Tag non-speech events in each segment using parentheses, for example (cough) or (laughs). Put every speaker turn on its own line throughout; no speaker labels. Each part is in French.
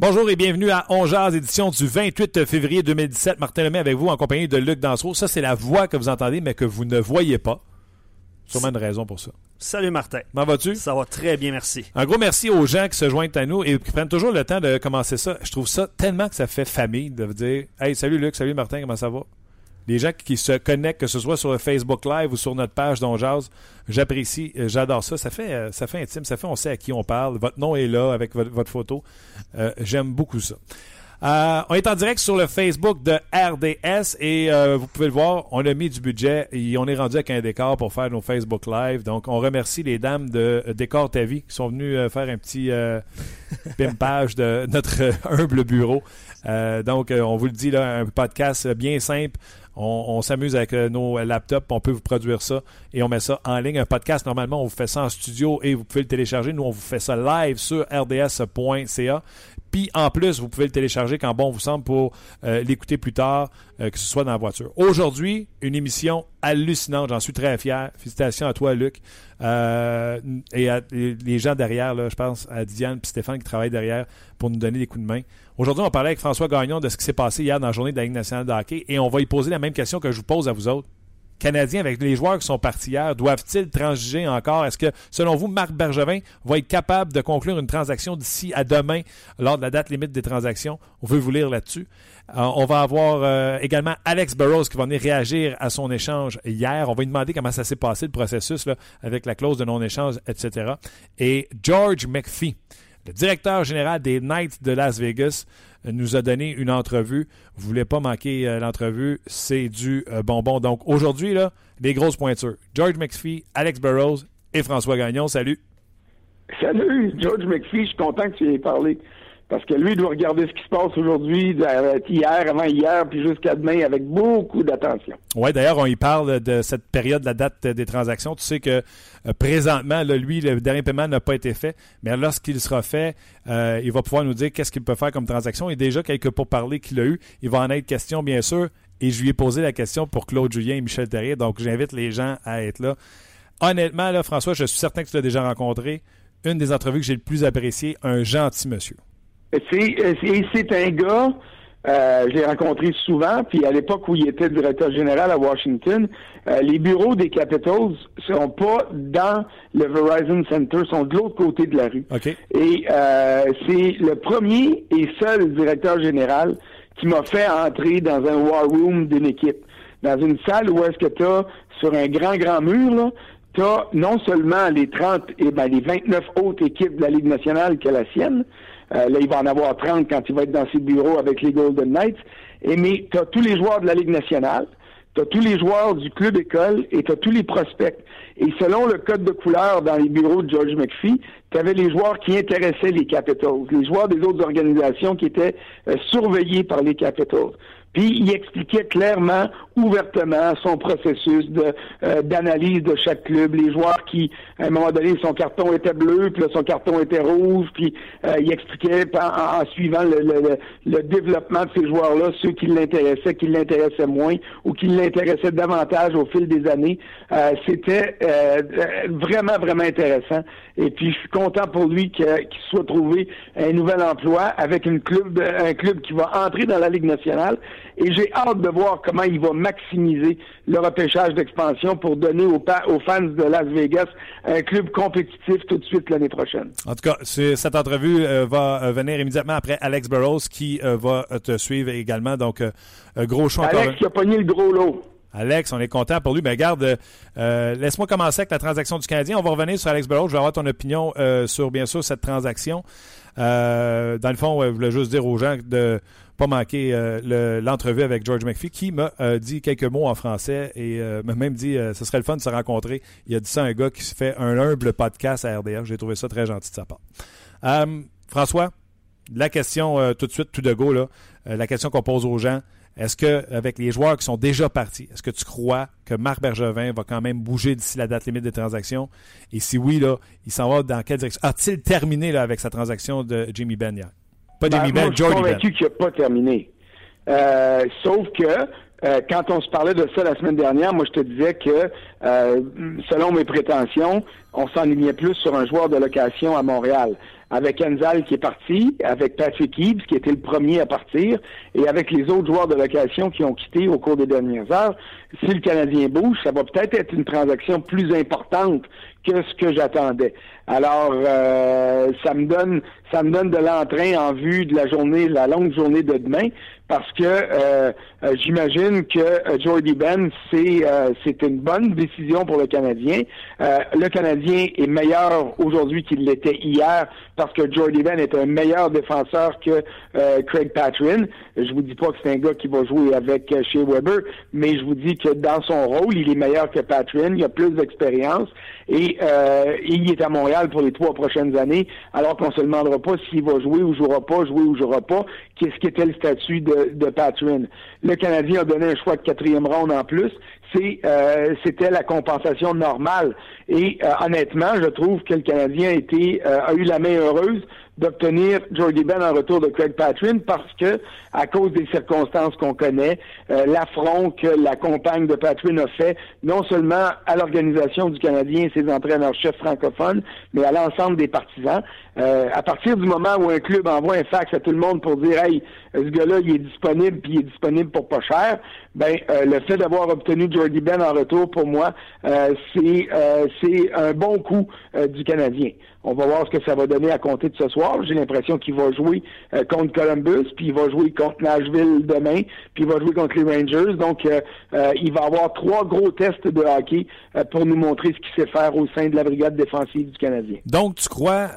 Bonjour et bienvenue à On Jazz, édition du 28 février 2017. Martin Lemay avec vous en compagnie de Luc Dansereau. Ça, c'est la voix que vous entendez, mais que vous ne voyez pas. Sûrement une raison pour ça.
Salut Martin.
Comment vas-tu?
Ça va très bien, merci.
Un gros merci aux gens qui se joignent à nous et qui prennent toujours le temps de commencer ça. Je trouve ça tellement que ça fait famille de vous dire Hey, salut Luc, salut Martin, comment ça va? Les gens qui se connectent, que ce soit sur le Facebook Live ou sur notre page d'On Jazz, j'apprécie, euh, j'adore ça. Ça fait, euh, ça fait intime, ça fait on sait à qui on parle. Votre nom est là avec votre, votre photo. Euh, J'aime beaucoup ça. Euh, on est en direct sur le Facebook de RDS et euh, vous pouvez le voir, on a mis du budget et on est rendu avec un décor pour faire nos Facebook Live. Donc, on remercie les dames de Décor Ta Vie qui sont venues euh, faire un petit (laughs) pimpage de notre humble bureau. Euh, donc, euh, on vous le dit, là, un podcast bien simple. On, s'amuse avec euh, nos laptops, on peut vous produire ça et on met ça en ligne. Un podcast, normalement, on vous fait ça en studio et vous pouvez le télécharger. Nous, on vous fait ça live sur rds.ca. Puis en plus, vous pouvez le télécharger quand bon vous semble pour euh, l'écouter plus tard, euh, que ce soit dans la voiture. Aujourd'hui, une émission hallucinante. J'en suis très fier. Félicitations à toi, Luc. Euh, et à les gens derrière, je pense à Diane et Stéphane qui travaillent derrière pour nous donner des coups de main. Aujourd'hui, on parlait avec François Gagnon de ce qui s'est passé hier dans la journée de la Ligue nationale de hockey et on va y poser la même question que je vous pose à vous autres. Canadiens, avec les joueurs qui sont partis hier, doivent-ils transiger encore? Est-ce que, selon vous, Marc Bergevin va être capable de conclure une transaction d'ici à demain, lors de la date limite des transactions? On veut vous lire là-dessus. Euh, on va avoir euh, également Alex Burrows qui va venir réagir à son échange hier. On va lui demander comment ça s'est passé, le processus, avec la clause de non-échange, etc. Et George McPhee, le directeur général des Knights de Las Vegas, nous a donné une entrevue. Vous voulez pas manquer euh, l'entrevue, c'est du euh, bonbon. Donc aujourd'hui, là, les grosses pointures. George McPhee, Alex Burrows et François Gagnon. Salut.
Salut, George McPhee, je suis content que tu aies parlé. Parce que lui, il doit regarder ce qui se passe aujourd'hui, hier, avant hier, puis jusqu'à demain, avec beaucoup d'attention.
Oui, d'ailleurs, on y parle de cette période, la date des transactions. Tu sais que euh, présentement, lui, le dernier paiement n'a pas été fait, mais lorsqu'il sera fait, euh, il va pouvoir nous dire qu'est-ce qu'il peut faire comme transaction. Et déjà, quelques pourparlers qu'il a eu, il va en être question, bien sûr. Et je lui ai posé la question pour Claude Julien et Michel Terrier, donc j'invite les gens à être là. Honnêtement, là, François, je suis certain que tu l'as déjà rencontré. Une des entrevues que j'ai le plus appréciées, un gentil monsieur.
C'est c'est- c'est un gars, euh, je l'ai rencontré souvent, puis à l'époque où il était directeur général à Washington, euh, les bureaux des Capitals sont pas dans le Verizon Center, sont de l'autre côté de la rue.
OK?
Et euh, c'est le premier et seul directeur général qui m'a fait entrer dans un war room d'une équipe. Dans une salle où est-ce que tu as, sur un grand, grand mur, là, tu as non seulement les 30, et ben, les 29 autres équipes de la Ligue nationale que la sienne, euh, là, il va en avoir 30 quand il va être dans ses bureaux avec les Golden Knights, et, mais tu as tous les joueurs de la Ligue nationale, tu as tous les joueurs du club école et tu as tous les prospects. Et selon le code de couleur dans les bureaux de George McPhee, tu avais les joueurs qui intéressaient les Capitals, les joueurs des autres organisations qui étaient euh, surveillés par les Capitals. Puis il expliquait clairement, ouvertement, son processus de euh, d'analyse de chaque club, les joueurs qui, à un moment donné, son carton était bleu, puis là, son carton était rouge, puis euh, il expliquait en, en suivant le, le, le- développement de ces joueurs-là, ceux qui l'intéressaient, qui l'intéressaient moins, ou qui l'intéressaient davantage au fil des années. Euh, C'était euh, vraiment, vraiment intéressant. Et puis je suis content pour lui qu'il soit trouvé un nouvel emploi avec une club, un club qui va entrer dans la Ligue nationale Et j'ai hâte de voir comment il va maximiser le repêchage d'expansion pour donner aux, aux, fans de Las Vegas un club compétitif tout de suite l'année prochaine.
En tout cas, cette entrevue euh, va euh, venir immédiatement après Alex Burrows qui euh, va te suivre également. Donc, gros choix
Alex qui a pogné le gros lot.
Alex, on est content pour lui. Mais garde, laisse-moi commencer avec la transaction du Canadien. On va revenir sur Alex Burrows. Je vais avoir ton opinion sur, bien sûr, cette transaction. dans le fond, je voulais juste dire aux gens de pas manquer euh, l'entrevue avec George McPhee qui m'a euh, dit quelques mots en français et euh, m'a même dit ce serait le fun de se rencontrer. Il a dit ça à un gars qui se fait un humble podcast à RDR. J'ai trouvé ça très gentil de sa part. François, la question tout de suite, tout de go, là, la question qu'on pose aux gens. Est-ce que, avec les joueurs qui sont déjà partis, est-ce que tu crois que Marc Bergevin va quand même bouger d'ici la date limite des transactions? Et si oui, là, il s'en va dans quelle direction? A-t-il terminé là, avec sa transaction de Jimmy Ben?
Pas Jimmy ben, Je suis convaincu qu'il n'a pas terminé. Euh, sauf que euh, quand on se parlait de ça la semaine dernière, moi je te disais que euh, selon mes prétentions, on s'enlignait plus sur un joueur de location à Montréal avec Enzal qui est parti, avec Patrick Eaves qui était le premier à partir, et avec les autres joueurs de location qui ont quitté au cours des dernières heures. Si le Canadien bouge, ça va peut-être être une transaction plus importante que ce que j'attendais. Alors, euh, ça me donne, ça me donne de l'entrain en vue de la journée, la longue journée de demain, parce que euh, euh, j'imagine que Jordy Ben, c'est c'est une bonne décision pour le Canadien. le Canadien est meilleur aujourd'hui qu'il l'était hier parce que Jordy Ben est un meilleur défenseur que Craig Patrin. Je vous dis pas que c'est un gars qui va jouer avec Shea Weber, mais je vous dis que dans son rôle, il est meilleur que Patrin. Il a plus d'expérience et il est à Montréal pour les trois prochaines années, alors qu'on se demandera pas s'il va jouer ou jouera pas, jouer ou jouera pas, qu'est-ce qu'était le statut de, de Patrin. Le Canadien a donné un choix de quatrième ronde en plus. Euh, c'était la compensation normale. Et euh, honnêtement, je trouve que le Canadien a, été, euh, a eu la main heureuse d'obtenir Jordy Ben en retour de Craig Patrin parce que, à cause des circonstances qu'on connaît, euh, l'affront que la compagne de Patrin a fait, non seulement à l'organisation du Canadien et ses entraîneurs-chefs francophones, mais à l'ensemble des partisans. Euh, à partir du moment où un club envoie un fax à tout le monde pour dire Hey, ce gars-là, il est disponible, puis il est disponible pour pas cher, ben euh, le fait d'avoir obtenu Jordy Ben en retour, pour moi, c'est c'est un bon coup du Canadien. On va voir ce que ça va donner à compter de ce soir. J'ai l'impression qu'il va jouer euh, contre Columbus, puis il va jouer contre Nashville demain, puis il va jouer contre les Rangers. Donc, euh, euh, il va avoir trois gros tests de hockey pour nous montrer ce qu'il sait faire au sein de la brigade défensive du Canadien.
Donc, tu crois,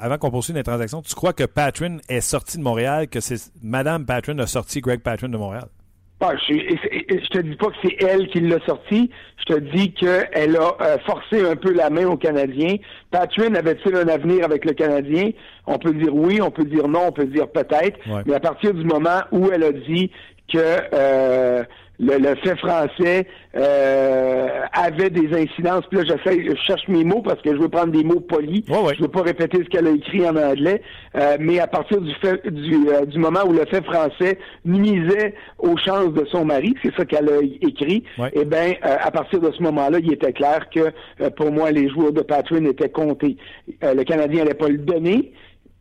avant qu'on poursuive les transactions, tu crois que Patrin est sorti de Montréal, que c'est Madame Patrin a sorti Greg Patrin de Montréal?
Ah, je, je te dis pas que c'est elle qui l'a sorti. Je te dis qu'elle a euh, forcé un peu la main aux Canadiens. Patrin avait-il un avenir avec le Canadien? On peut dire oui, on peut dire non, on peut dire peut-être. Mais à partir du moment où elle a dit que euh, le, fait français euh, avait des incidences. Puis là, j'essaie, je cherche mes mots parce que je veux prendre des mots polis. Je veux pas répéter ce qu'elle a écrit en anglais. Euh, mais à partir du fait du, euh, du moment où le fait français nuisait aux chances de son mari, c'est ça qu'elle a écrit. Eh bien, à partir de ce moment-là, il était clair que pour moi, les joueurs de Patrin étaient comptés. le Canadien n'allait pas le donner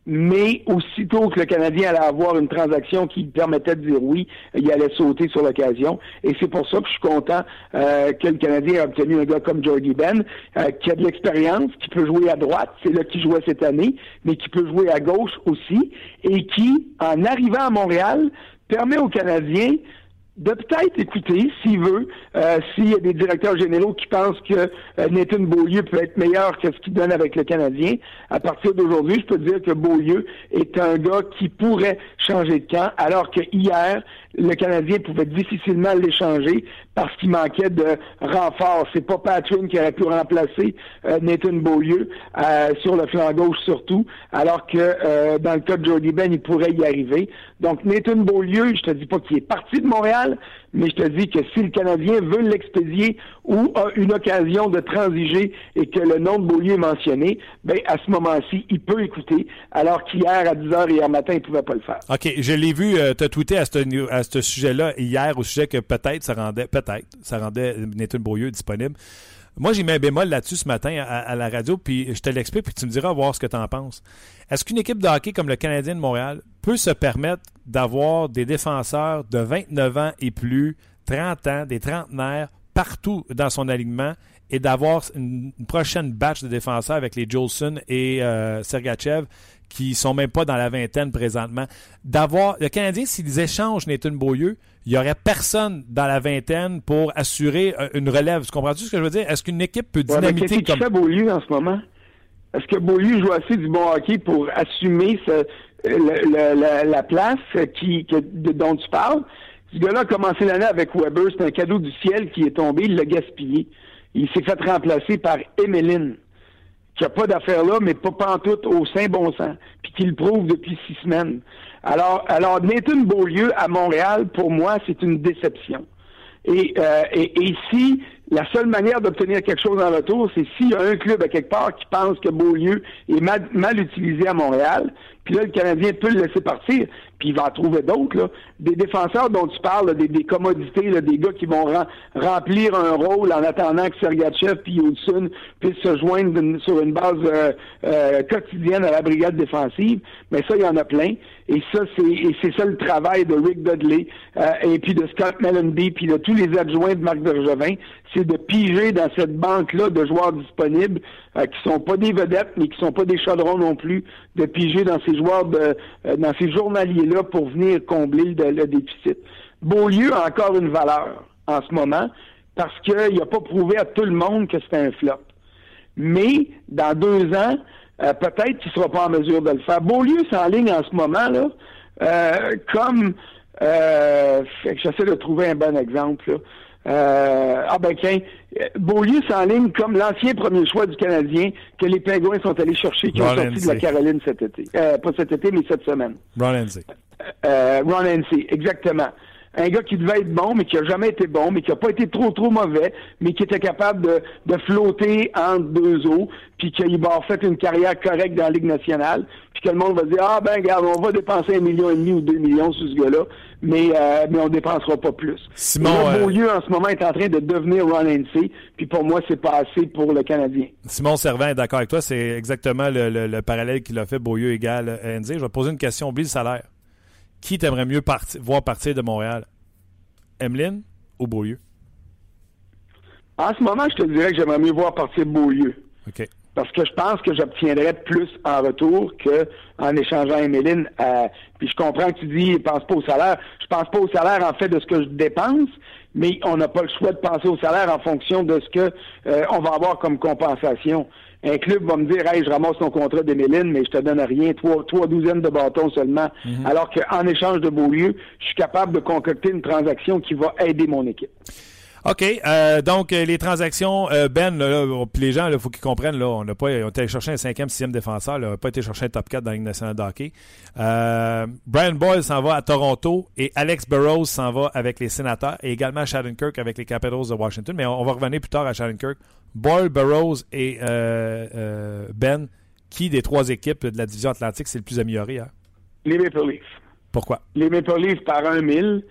mais aussitôt que le Canadien allait avoir une transaction qui permettait de dire oui, il allait sauter sur l'occasion. Et c'est pour ça que je suis content euh, que le Canadien ait obtenu un gars comme Jordy Ben, euh, qui a de l'expérience, qui peut jouer à droite, c'est là qu'il jouait cette année, mais qui peut jouer à gauche aussi, et qui, en arrivant à Montréal, permet aux Canadiens de peut-être écouter, s'il veut, euh, s'il y a des directeurs généraux qui pensent que euh, Nathan Beaulieu peut être meilleur que ce qu'il donne avec le Canadien. À partir d'aujourd'hui, je peux dire que Beaulieu est un gars qui pourrait changer de camp, alors que hier, le Canadien pouvait difficilement l'échanger parce qu'il manquait de renfort. C'est pas Patrick qui aurait pu remplacer euh, Nathan Beaulieu euh, sur le flanc gauche surtout, alors que euh, dans le cas de Jordy Ben, il pourrait y arriver. Donc Nathan Beaulieu, je te dis pas qu'il est parti de Montréal, mais je te dis que si le Canadien veut l'expédier ou a une occasion de transiger et que le nom de Beaulieu est mentionné, ben à ce moment-ci, il peut écouter, alors qu'hier à 10h hier matin, il ne pouvait pas le faire.
OK, je l'ai vu euh, te tweeter à ce, à ce sujet-là hier au sujet que peut-être ça rendait peut-être ça rendait Nathan Beaulieu disponible. Moi, j'ai mis un bémol là-dessus ce matin à, la radio, puis je te l'explique, puis tu me diras voir ce que tu en penses. Est-ce qu'une équipe de hockey comme le Canadien de Montréal peut se permettre d'avoir des défenseurs de 29 ans et plus, 30 ans, des trentenaires, partout dans son alignement et d'avoir une, prochaine batch de défenseurs avec les Jolson et euh, Sergachev qui sont même pas dans la vingtaine présentement. D'avoir le Canadien, s'ils échangent Nathan Beaulieu, il n'y aurait personne dans la vingtaine pour assurer euh, une relève. Tu comprends-tu ce que je veux dire? Est-ce qu'une équipe peut dynamiter
ouais, comme... fait Beaulieu en ce moment? Est-ce que Beaulieu joue assez du bon hockey pour assumer la, place qui, dont tu parles? Ce gars-là a commencé l'année avec Weber. C'est un cadeau du ciel qui est tombé. Il l'a gaspillé. Il s'est fait remplacer par Emeline qui n'a pas d'affaires là, mais pas pantoute au sein bon sens, puis qui le prouve depuis six semaines. Alors, alors Nathan Beaulieu à Montréal, pour moi, c'est une déception. Et, euh, et, et, si la seule manière d'obtenir quelque chose en retour, c'est s'il y a un club à quelque part qui pense que Beaulieu est mal, mal utilisé à Montréal, puis là, le Canadien peut le laisser partir, puis il va en trouver d'autres. Des défenseurs dont tu parles, des, des, commodités, là, des gars qui vont remplir un rôle en attendant que Sergachev puis Hudson puissent se joindre sur une base euh, euh, quotidienne à la brigade défensive. Mais ça, il y en a plein. Et ça, c'est ça le travail de Rick Dudley euh, et puis de Scott Mellenby, puis de tous les adjoints de Marc Bergevin, c'est de piger dans cette banque-là de joueurs disponibles euh, qui sont pas des vedettes, mais qui sont pas des chaudrons non plus, de piger dans ces joueurs de euh, dans ces journaliers-là pour venir combler le, déficit. Beaulieu a encore une valeur en ce moment parce qu'il n'a pas prouvé à tout le monde que c'était un flop. Mais dans deux ans, euh, peut-être qu'il ne sera pas en mesure de le faire. Beaulieu ligne en ce moment, là, euh, comme euh, j'essaie de trouver un bon exemple. Euh, ah ben tiens, Beaulieu ligne comme l'ancien premier choix du Canadien que les Pingouins sont allés chercher, qui ont sorti de la Caroline cet été. pas cet été, mais cette semaine.
Ron NC.
Ron NC, exactement un gars qui devait être bon, mais qui a jamais été bon, mais qui a pas été trop trop mauvais, mais qui était capable de, de flotter entre deux eaux, puis qu'il va avoir fait une carrière correcte dans la Ligue nationale, puis que le monde va dire ah ben regarde, on va dépenser un million et demi ou deux millions sur ce gars-là, mais euh, mais on dépensera pas plus.
Simon,
et lieu en ce moment est en train de devenir Ron NC, puis pour moi c'est pas assez pour le Canadien.
Simon Servin est d'accord avec toi, c'est exactement le, le, parallèle qu'il a fait Beaulieu égal NC. Je vais poser une question, oublie le salaire qui t'aimerais mieux voir partir de Montréal? Emeline ou Beaulieu?
En ce moment, je te dirais que j'aimerais mieux voir partir Beaulieu.
OK.
Parce que je pense que j'obtiendrais plus en retour qu'en échangeant Emeline. Euh, puis je comprends que tu dis, pense pas au salaire. Je pense pas au salaire en fait de ce que je dépense, mais on n'a pas le choix de penser au salaire en fonction de ce que euh, on va avoir comme compensation un club va me dire Hey, je ramasse ton contrat d'Emeline, mais je te donne rien, trois, trois douzaines de bâtons seulement. Mhm. Alors qu'en échange de Beaulieu, je suis capable de concocter une transaction qui va aider mon équipe.
OK. Euh, donc, euh, les transactions, euh, Ben, là, les gens, il faut qu'ils comprennent, là, on n'a pas on été chercher un cinquième, sixième défenseur, là, on n'a pas été chercher un top 4 dans la Ligue nationale de hockey. Brian Boyle s'en va à Toronto et Alex Burrows s'en va avec les sénateurs et également Kirk avec les Capitals de Washington. Mais on, va revenir plus tard à Kirk. Boyle, Burrows et Ben, qui des trois équipes de la division Atlantique c'est le plus amélioré? Hein?
Les Maple Leafs.
Pourquoi?
Les Maple Leafs par un mille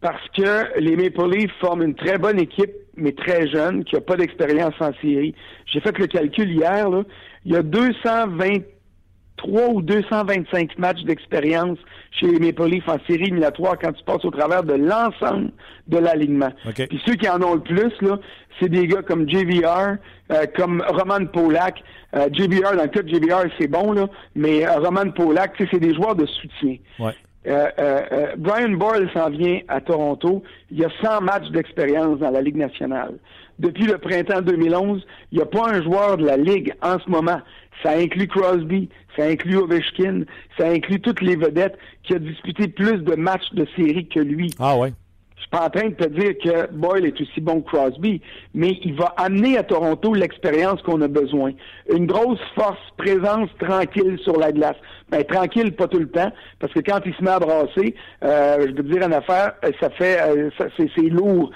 parce que les Maple Leafs forment une très bonne équipe, mais très jeune, qui n'a pas d'expérience en série. J'ai fait le calcul hier, là. il y a 223 ou 225 matchs d'expérience chez les Maple Leafs en série éliminatoire quand tu passes au travers de l'ensemble de l'alignement. Puis ceux qui en ont le plus, là, c'est des gars comme JVR, euh, comme Roman Polak. Euh, JVR, dans le cas de JVR, c'est bon, là, mais euh, Roman Polak, c'est des joueurs de soutien.
Ouais.
Euh, euh, euh, Brian Boyle s'en vient à Toronto. Il y a 100 matchs d'expérience dans la Ligue nationale. Depuis le printemps 2011, il n'y a pas un joueur de la Ligue en ce moment. Ça inclut Crosby, ça inclut Ovechkin, ça inclut toutes les vedettes qui a disputé plus de matchs de série que lui.
Ah ouais.
Je suis pas en train de te dire que Boyle est aussi bon que Crosby, mais il va amener à Toronto l'expérience qu'on a besoin. Une grosse force, présence tranquille sur la glace. Mais ben, tranquille, pas tout le temps, parce que quand il se met à brasser, euh, je veux te dire une affaire, euh, ça fait, euh, c'est, lourd.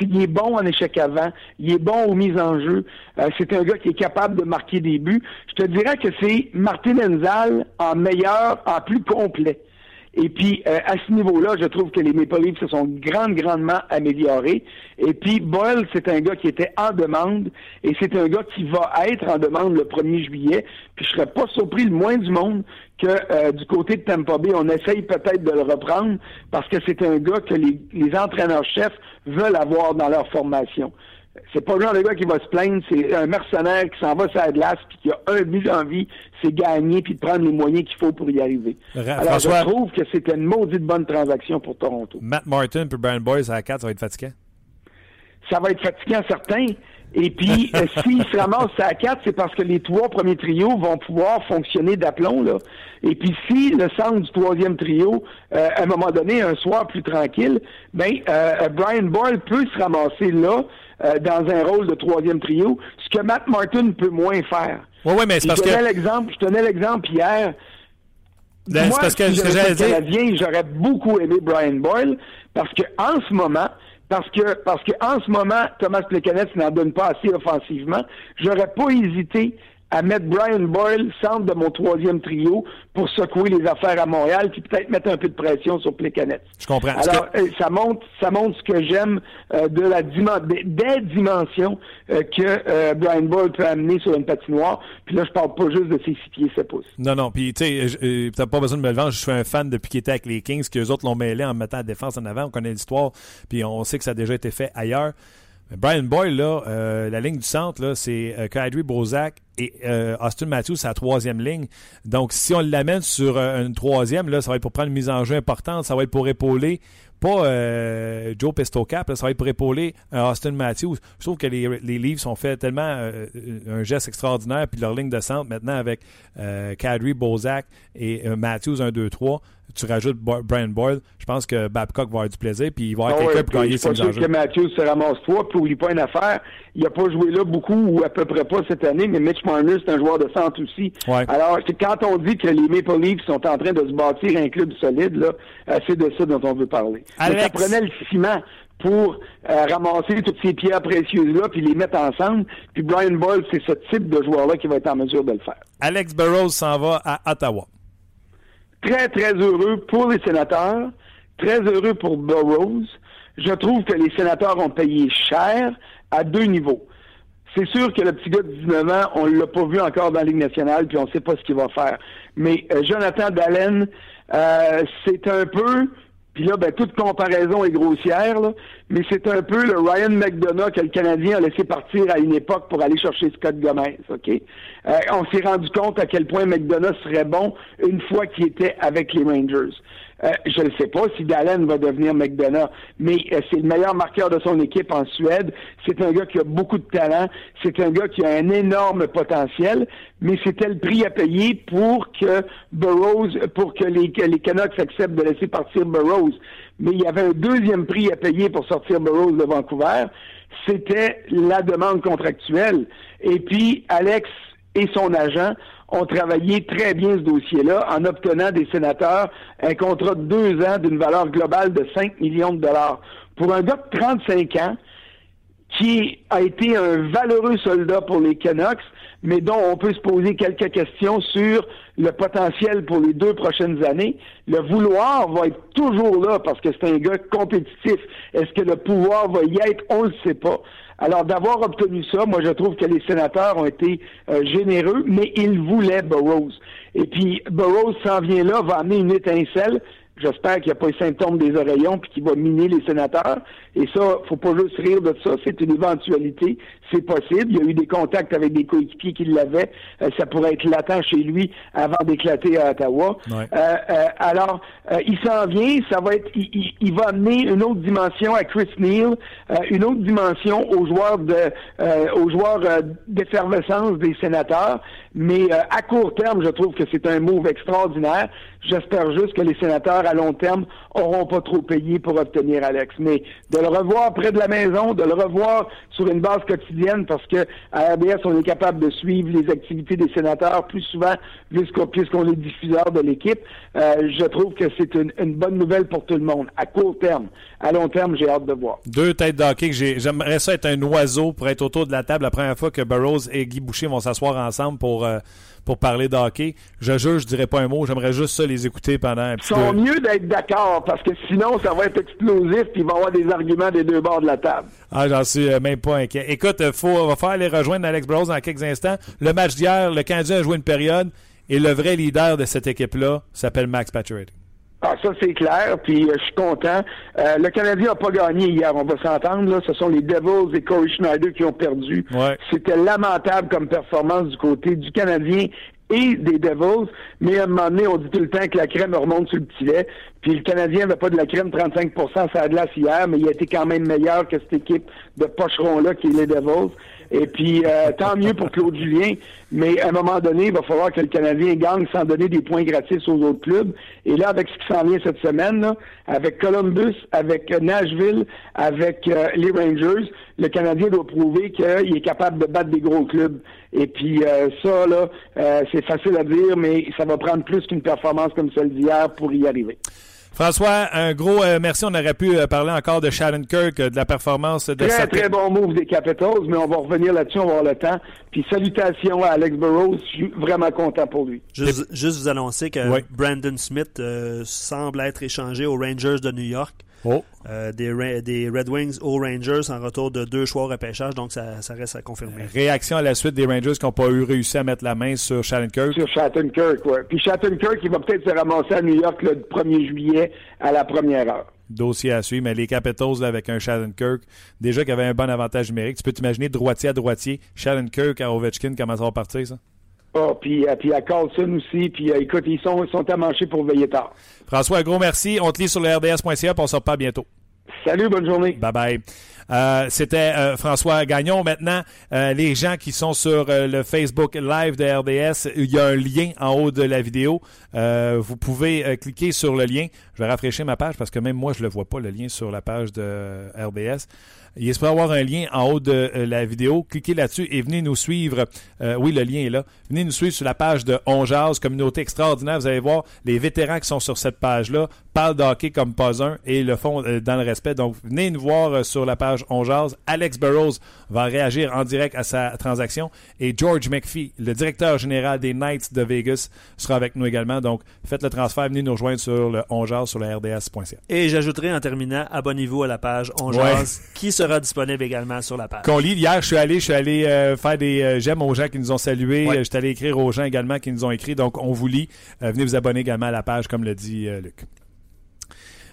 Il est bon en échec avant, il est bon aux mises en jeu. c'est un gars qui est capable de marquer des buts. Je te dirais que c'est Martin Enzal en meilleur, en plus complet. Et puis, euh, à ce niveau-là, je trouve que les Maple se sont grand, grandement améliorés. Et puis, Boyle, c'est un gars qui était en demande et c'est un gars qui va être en demande le 1er juillet. Puis, je serais pas surpris le moins du monde que euh, du côté de Tampa Bay, on essaye peut-être de le reprendre parce que c'est un gars que les, les entraîneurs-chefs veulent avoir dans leur formation. C'est pas le genre de gars qui va se plaindre, c'est un mercenaire qui s'en va sur la glace puis qui a un but d'envie, c'est gagner puis de prendre les moyens qu'il faut pour y arriver. Alors, je trouve que c'était une maudite bonne transaction pour Toronto.
Matt Martin puis Brian Boyce à la 4, ça va être fatigant?
Ça va être fatigant, certain. Et puis, (laughs) euh, s'ils se ramassent à 4, c'est parce que les trois premiers trios vont pouvoir fonctionner d'aplomb. Là. Et puis, si le centre du troisième trio, euh, à un moment donné, un soir plus tranquille, ben euh, Brian Boyle peut se ramasser là euh, dans un rôle de troisième trio, ce que Matt Martin peut moins faire.
Oui, oui, mais c'est parce
je
que...
L'exemple, je tenais l'exemple hier.
Ben,
Moi,
parce que
si
dire-
Canadien, j'aurais beaucoup aimé Brian Boyle parce que en ce moment, parce que parce que en ce moment, Thomas Plekanec n'en donne pas assez offensivement. J'aurais pas hésité à mettre Brian Boyle centre de mon troisième trio pour secouer les affaires à Montréal, puis peut-être mettre un peu de pression sur Plekanec.
Je comprends.
Alors,
que-
euh, ça montre, ça montre ce que j'aime euh, de la dimen- des, dimensions euh, que euh, Brian Boyle peut amener sur une patinoire. Puis là, je parle pas juste de ses six pieds, 7 pouces.
Non, non, puis tu sais, euh, t'as pas besoin de me le vendre. Je suis un fan depuis qu'il était avec les Kings, qu'eux autres l'ont mêlé en mettant la défense en avant. On connaît l'histoire, puis on sait que ça a déjà été fait ailleurs. Brian Boyle, là, euh, la ligne du centre, c'est euh, Kadri Bozak et euh, Austin Matthews, la troisième ligne. Donc, si on l'amène sur euh, une troisième, là, ça va être pour prendre une mise en jeu importante, ça va être pour épauler pas euh, Joe Pestocap, ça va être pour épauler Austin Matthews. Je trouve que les, les Leafs ont fait tellement un geste extraordinaire, puis leur ligne de centre maintenant avec Kadri, Bozak et Matthews 1-2-3. Tu rajoutes Brian Boyle. Je pense que Babcock va avoir du plaisir, puis il va avoir
Ah
quelqu'un
ouais,
pour gagner ses mises en jeu.
que Matthews se ramasse toi, puis oublie pas une affaire. Il a pas joué là beaucoup ou à peu près pas cette année, mais Mitch Marner, c'est un joueur de centre aussi.
Ouais.
Alors, quand on dit que les Maple Leafs sont en train de se bâtir un club solide, là, euh, c'est de ça dont on veut parler.
Alex.
ça prenait le ciment pour euh, ramasser toutes ces pierres précieuses-là, puis les mettre ensemble. Puis Brian Boyle, c'est ce type de joueur-là qui va être en mesure de le faire.
Alex Burrows s'en va à Ottawa.
Très, très heureux pour les sénateurs, très heureux pour Burroughs. Je trouve que les sénateurs ont payé cher à deux niveaux. C'est sûr que le petit gars de 19 ans, on l'a pas vu encore dans la Ligue nationale, puis on sait pas ce qu'il va faire. Mais euh, Jonathan Dallen, euh, c'est un peu, puis là, ben, toute comparaison est grossière, là, mais c'est un peu le Ryan McDonough que le Canadien a laissé partir à une époque pour aller chercher Scott Gomez. OK? Euh, on s'est rendu compte à quel point McDonough serait bon une fois qu'il était avec les Rangers. Euh, je ne sais pas si Dallen va devenir McDonough, mais euh, c'est le meilleur marqueur de son équipe en Suède. C'est un gars qui a beaucoup de talent. C'est un gars qui a un énorme potentiel, mais c'était le prix à payer pour que Burroughs, pour que les, que les Canucks acceptent de laisser partir Burroughs. Mais il y avait un deuxième prix à payer pour sortir Burroughs de Vancouver. C'était la demande contractuelle. Et puis, Alex et son agent ont travaillé très bien ce dossier-là en obtenant des sénateurs un contrat de deux ans d'une valeur globale de 5 millions de dollars. Pour un gars de 35 ans, qui a été un valeureux soldat pour les Canucks, mais dont on peut se poser quelques questions sur le potentiel pour les deux prochaines années. Le vouloir va être toujours là parce que c'est un gars compétitif. Est-ce que le pouvoir va y être? On ne le sait pas. Alors, d'avoir obtenu ça, moi, je trouve que les sénateurs ont été euh, généreux, mais ils voulaient Burroughs. Et puis, Burroughs s'en vient là, va amener une étincelle. J'espère qu'il n'y a pas les symptômes des oreillons puis qu'il va miner les sénateurs. Et ça, faut pas juste rire de ça. C'est une éventualité. C'est possible. Il y a eu des contacts avec des coéquipiers qui l'avaient. Euh, ça pourrait être latent chez lui avant d'éclater à Ottawa.
Ouais.
Euh, euh, alors, euh, il s'en vient. Ça va être. Il, il- il va amener une autre dimension à Chris Neal, euh, une autre dimension aux joueurs de, euh, aux joueurs d'effervescence des sénateurs. Mais euh, à court terme, je trouve que c'est un move extraordinaire. J'espère juste que les sénateurs à long terme auront pas trop payé pour obtenir Alex. Mais de le revoir près de la maison, de le revoir sur une base quotidienne, parce que à RDS, on est capable de suivre les activités des sénateurs plus souvent puisqu'on est diffuseur de l'équipe. Euh, je trouve que c'est une, bonne nouvelle pour tout le monde. À court terme, à long terme, j'ai hâte de voir.
Deux têtes d'hockey que j'ai. J'aimerais ça être un oiseau pour être autour de la table la première fois que Burroughs et Guy Boucher vont s'asseoir ensemble pour, euh, pour parler de hockey. Je jure, je dirais pas un mot. J'aimerais juste ça les écouter pendant un petit
Ils sont mieux d'être d'accord parce que sinon, ça va être explosif puis il va y avoir des arguments des deux bords de la table.
Ah, j'en suis euh, même pas inquiet. Écoute, il faut, va faire aller rejoindre Alex Bros dans quelques instants. Le match d'hier, le Canadien a joué une période et le vrai leader de cette équipe-là s'appelle Max Pacioretty.
Ah, ça, c'est clair, puis euh, je suis content. Euh, le Canadien n'a pas gagné hier, on va s'entendre. Là. Ce sont les Devils et Corey Schneider qui ont perdu.
Ouais.
C'était lamentable comme performance du côté du Canadien et des Devils, mais à un moment donné, on dit tout le temps que la crème remonte sur le petit lait. Puis le Canadien n'avait pas de la crème 35 ça a de glace hier, mais il a été quand même meilleur que cette équipe de pocherons-là qui est les Devils. Et puis, euh, tant mieux pour Claude Julien, mais à un moment donné, il va falloir que le Canadien gagne sans donner des points gratis aux autres clubs. Et là, avec ce qui s'en vient cette semaine, là, avec Columbus, avec Nashville, avec euh, les Rangers, le Canadien doit prouver qu'il est capable de battre des gros clubs. Et puis euh, ça, là, euh, c'est facile à dire, mais ça va prendre plus qu'une performance comme celle d'hier pour y arriver.
François, un gros euh, merci. On aurait pu euh, parler encore de Shattenkirk, euh, de la performance de
Très, très bon move des Capitals, mais on va revenir là-dessus, on va avoir le temps. Puis salutations à Alex Burrows, je suis vraiment content pour lui.
Juste, juste vous annoncer que
Oui.
Brandon Smith euh, semble être échangé aux Rangers de New York.
Oh.
Euh, des, Red Wings aux Rangers en retour de deux choix au repêchage, donc ça, ça reste à confirmer.
Réaction à la suite des Rangers qui n'ont pas eu réussi à mettre la main sur Shattenkirk?
Sur Shattenkirk, ouais. Puis Shattenkirk, il va peut-être se ramasser à New York le 1er juillet à la première heure.
Dossier à suivre, mais les Capitals là, avec un Shattenkirk, déjà qui avait un bon avantage numérique. Tu peux t'imaginer droitier à droitier, Shattenkirk à Ovechkin, comment ça va partir ça?
Ah, puis, puis à Carlson aussi, puis euh, écoute, ils sont, ils sont à manger pour veiller tard.
François, un gros merci. On te lit sur le RDS.ca, on se reparle bientôt.
Salut, bonne journée.
Bye bye. Euh, C'était euh, François Gagnon. Maintenant, euh, les gens qui sont sur le Facebook Live de RDS, il y a un lien en haut de la vidéo. Vous pouvez cliquer sur le lien. Je vais rafraîchir ma page parce que même moi, je ne le vois pas, le lien sur la page de RDS. Il supposé avoir un lien en haut de euh, la vidéo. Cliquez là-dessus et venez nous suivre. Euh, oui, le lien est là. Venez nous suivre sur la page de On Jazz, communauté extraordinaire. Vous allez voir les vétérans qui sont sur cette page-là parlent de hockey comme pas un et le font euh, dans le respect. Donc, venez nous voir sur la page On Jazz. Alex Burrows va réagir en direct à sa transaction et George McPhee, le directeur général des Knights de Vegas, sera avec nous également. Donc, faites le transfert. Venez nous rejoindre sur le On Jazz sur le RDS.ca.
Et j'ajouterai en terminant, abonnez-vous à la page On
Ouais.
Qui sera disponible également sur la page.
Qu'on lit. Hier, je suis allé, je suis allé euh, faire des euh, j'aime aux gens qui nous ont salués.
Ouais.
Euh, Je suis allé écrire aux gens également qui nous ont écrit. Donc, on vous lit. Venez vous abonner également à la page, comme le dit Luc.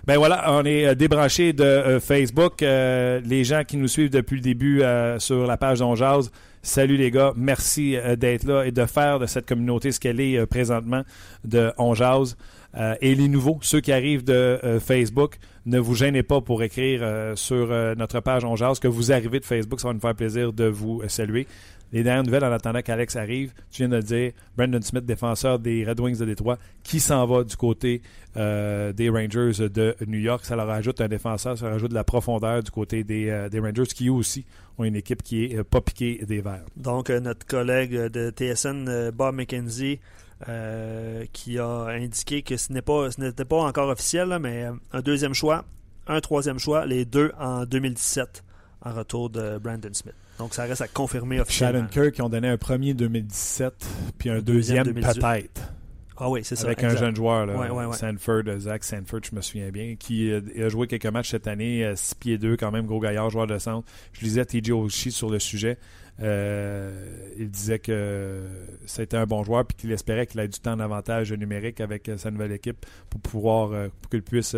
Ben voilà, on est débranché de euh, Facebook. Euh, les gens qui nous suivent depuis le début euh, sur la page d'On Jase, salut les gars. Merci d'être là et de faire de cette communauté ce qu'elle est présentement de On Jase. Euh, et les nouveaux, ceux qui arrivent de euh, Facebook, ne vous gênez pas pour écrire euh, sur notre page On Jase que vous arrivez de Facebook. Ça va nous faire plaisir de vous saluer. Les dernières nouvelles, en attendant qu'Alex arrive, tu viens de dire, Brandon Smith, défenseur des Red Wings de Détroit, qui s'en va du côté des Rangers de New York. Ça leur ajoute un défenseur, ça rajoute de la profondeur du côté des, Rangers, qui eux aussi ont une équipe qui est pas piquée des verts.
Donc, notre collègue de TSN, Bob McKenzie, euh, qui a indiqué que ce n'est pas, ce n'était pas encore officiel, là, mais euh, un deuxième choix, un troisième choix, les deux en 2017, en retour de Brandon Smith. Donc, ça reste à confirmer officiellement.
Shannon Kirk, qui ont donné un premier 2017, puis un deuxième,
deuxième 2018.
peut-être.
Ah oui, c'est ça.
Avec un jeune joueur, là,
Ouais, ouais, ouais.
Sanford, euh, Zach Sanford, je me souviens bien, qui euh, a joué quelques matchs cette année, 6 pieds 2, quand même, gros gaillard, joueur de centre. Je lisais TJ Oshie sur le sujet. Euh, il disait que c'était un bon joueur puis qu'il espérait qu'il ait du temps d'avantage numérique avec euh, sa nouvelle équipe pour pouvoir euh, pour qu'il puisse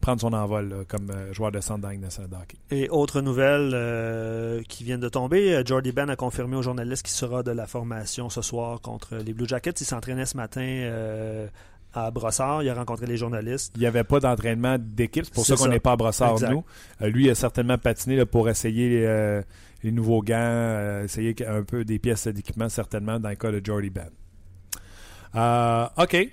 prendre son envol comme joueur de centre nationale de hockey.
Et autre nouvelle qui vient de tomber, Jordy Ben a confirmé aux journalistes qu'il sera de la formation ce soir contre les Blue Jackets. Il s'entraînait ce matin à Brossard. Il a rencontré les journalistes.
Il n'y avait pas d'entraînement d'équipe, c'est pour ça qu'on n'est pas à Brossard,
Exact.
nous. Euh, lui, il a certainement patiné là, pour essayer euh, les nouveaux gants, euh, essayer un peu des pièces d'équipement, certainement, dans le cas de Jordy Ben. Euh, OK.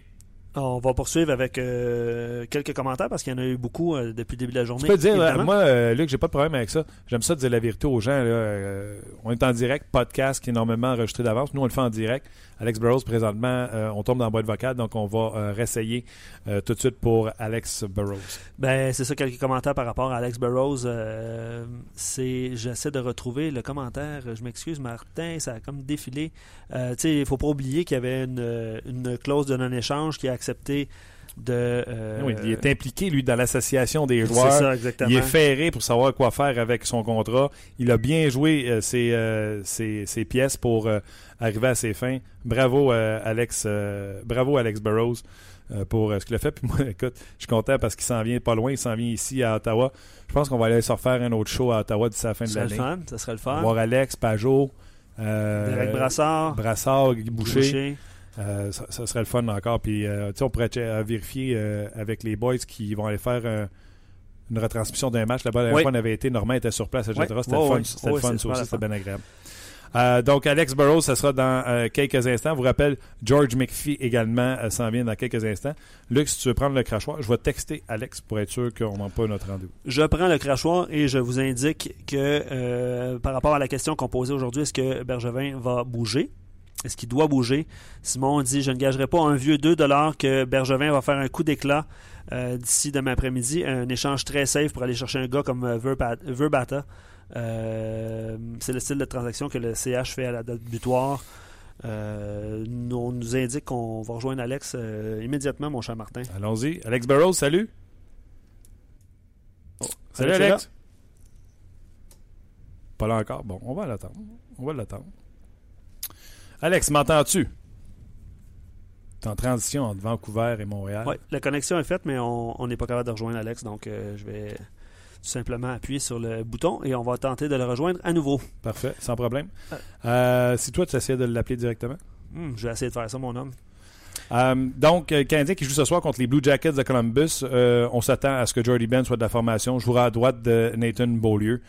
On va poursuivre avec euh, quelques commentaires parce qu'il y en a eu beaucoup euh, depuis le début de la journée.
Tu peux dire, là,
évidemment.
moi, euh, Luc, j'ai pas de problème avec ça. J'aime ça de dire la vérité aux gens. là. Euh, on est en direct, podcast qui est énormément enregistré d'avance. Nous, on le fait en direct. Alex Burrows, présentement, euh, on tombe dans la boîte vocale, donc on va euh, réessayer euh, tout de suite pour Alex Burrows.
Ben, c'est ça, quelques commentaires par rapport à Alex Burrows. Euh, c'est, j'essaie de retrouver le commentaire. Je m'excuse, Martin, ça a comme défilé. Euh, tu sais, il faut pas oublier qu'il y avait une, une clause de non-échange qui a accepté de. euh,
Oui, il est impliqué, lui, dans l'association des
c'est
joueurs.
ça, exactement.
Il est ferré pour savoir quoi faire avec son contrat. Il a bien joué euh, ses, euh, ses- ses pièces pour arriver à ses fins. Bravo, Alex. bravo, Alex Burrows, pour ce qu'il a fait. (laughs) Puis moi, écoute, je suis content parce qu'il s'en vient pas loin. Il s'en vient ici à Ottawa. Je pense qu'on va aller se refaire un autre show à Ottawa d'ici la fin
Ça
de l'année.
Ça serait le fun.
Voir Alex, Pajot,
Derek Brassard,
Brassard, Guy Boucher.
Boucher.
Euh, ça, ça serait le fun encore. Puis, euh, on pourrait euh, vérifier euh, avec les boys qui vont aller faire une retransmission d'un match. Là-bas, la
Oui.
fois, on avait été, Normand était sur place, etc. C'était le fun, c'était
Oui,
ça aussi, c'était bien agréable. Euh, donc, Alex Burrows, ça sera dans euh, quelques instants. Je vous rappelle, George McPhee également euh, s'en vient dans quelques instants. Luc, si tu veux prendre le crachoir, je vais texter Alex pour être sûr qu'on n'a pas notre rendez-vous.
Je prends le crachoir et je vous indique que par rapport à la question qu'on posait aujourd'hui, est-ce que Bergevin va bouger? Est-ce qu'il doit bouger? Simon dit Je ne gagerai pas un vieux 2 que Bergevin va faire un coup d'éclat euh, d'ici demain après-midi. Un échange très safe pour aller chercher un gars comme euh, Verba- Verbata. Euh, c'est le style de transaction que le CH fait à la date butoir. Euh, on nous indique qu'on va rejoindre Alex immédiatement, mon cher Martin.
Allons-y. Alex Burrows, salut. Salut,
Alex est
Alex. Pas là encore. Bon, on va l'attendre. On va l'attendre. Alex, m'entends-tu? T'es en transition entre Vancouver et Montréal.
Oui, la connexion est faite, mais on n'est pas capable de rejoindre Alex, donc euh, je vais tout simplement appuyer sur le bouton et on va tenter de le rejoindre à nouveau.
Parfait, sans problème.
Ah.
Euh, si toi, tu essaies de l'appeler directement?
Hmm, je vais essayer de faire ça, mon homme.
Euh, donc, euh, Canadien qui joue ce soir contre les Blue Jackets de Columbus. Euh, on s'attend à ce que Jordy Ben soit de la formation. Jouera à droite de Nathan Beaulieu.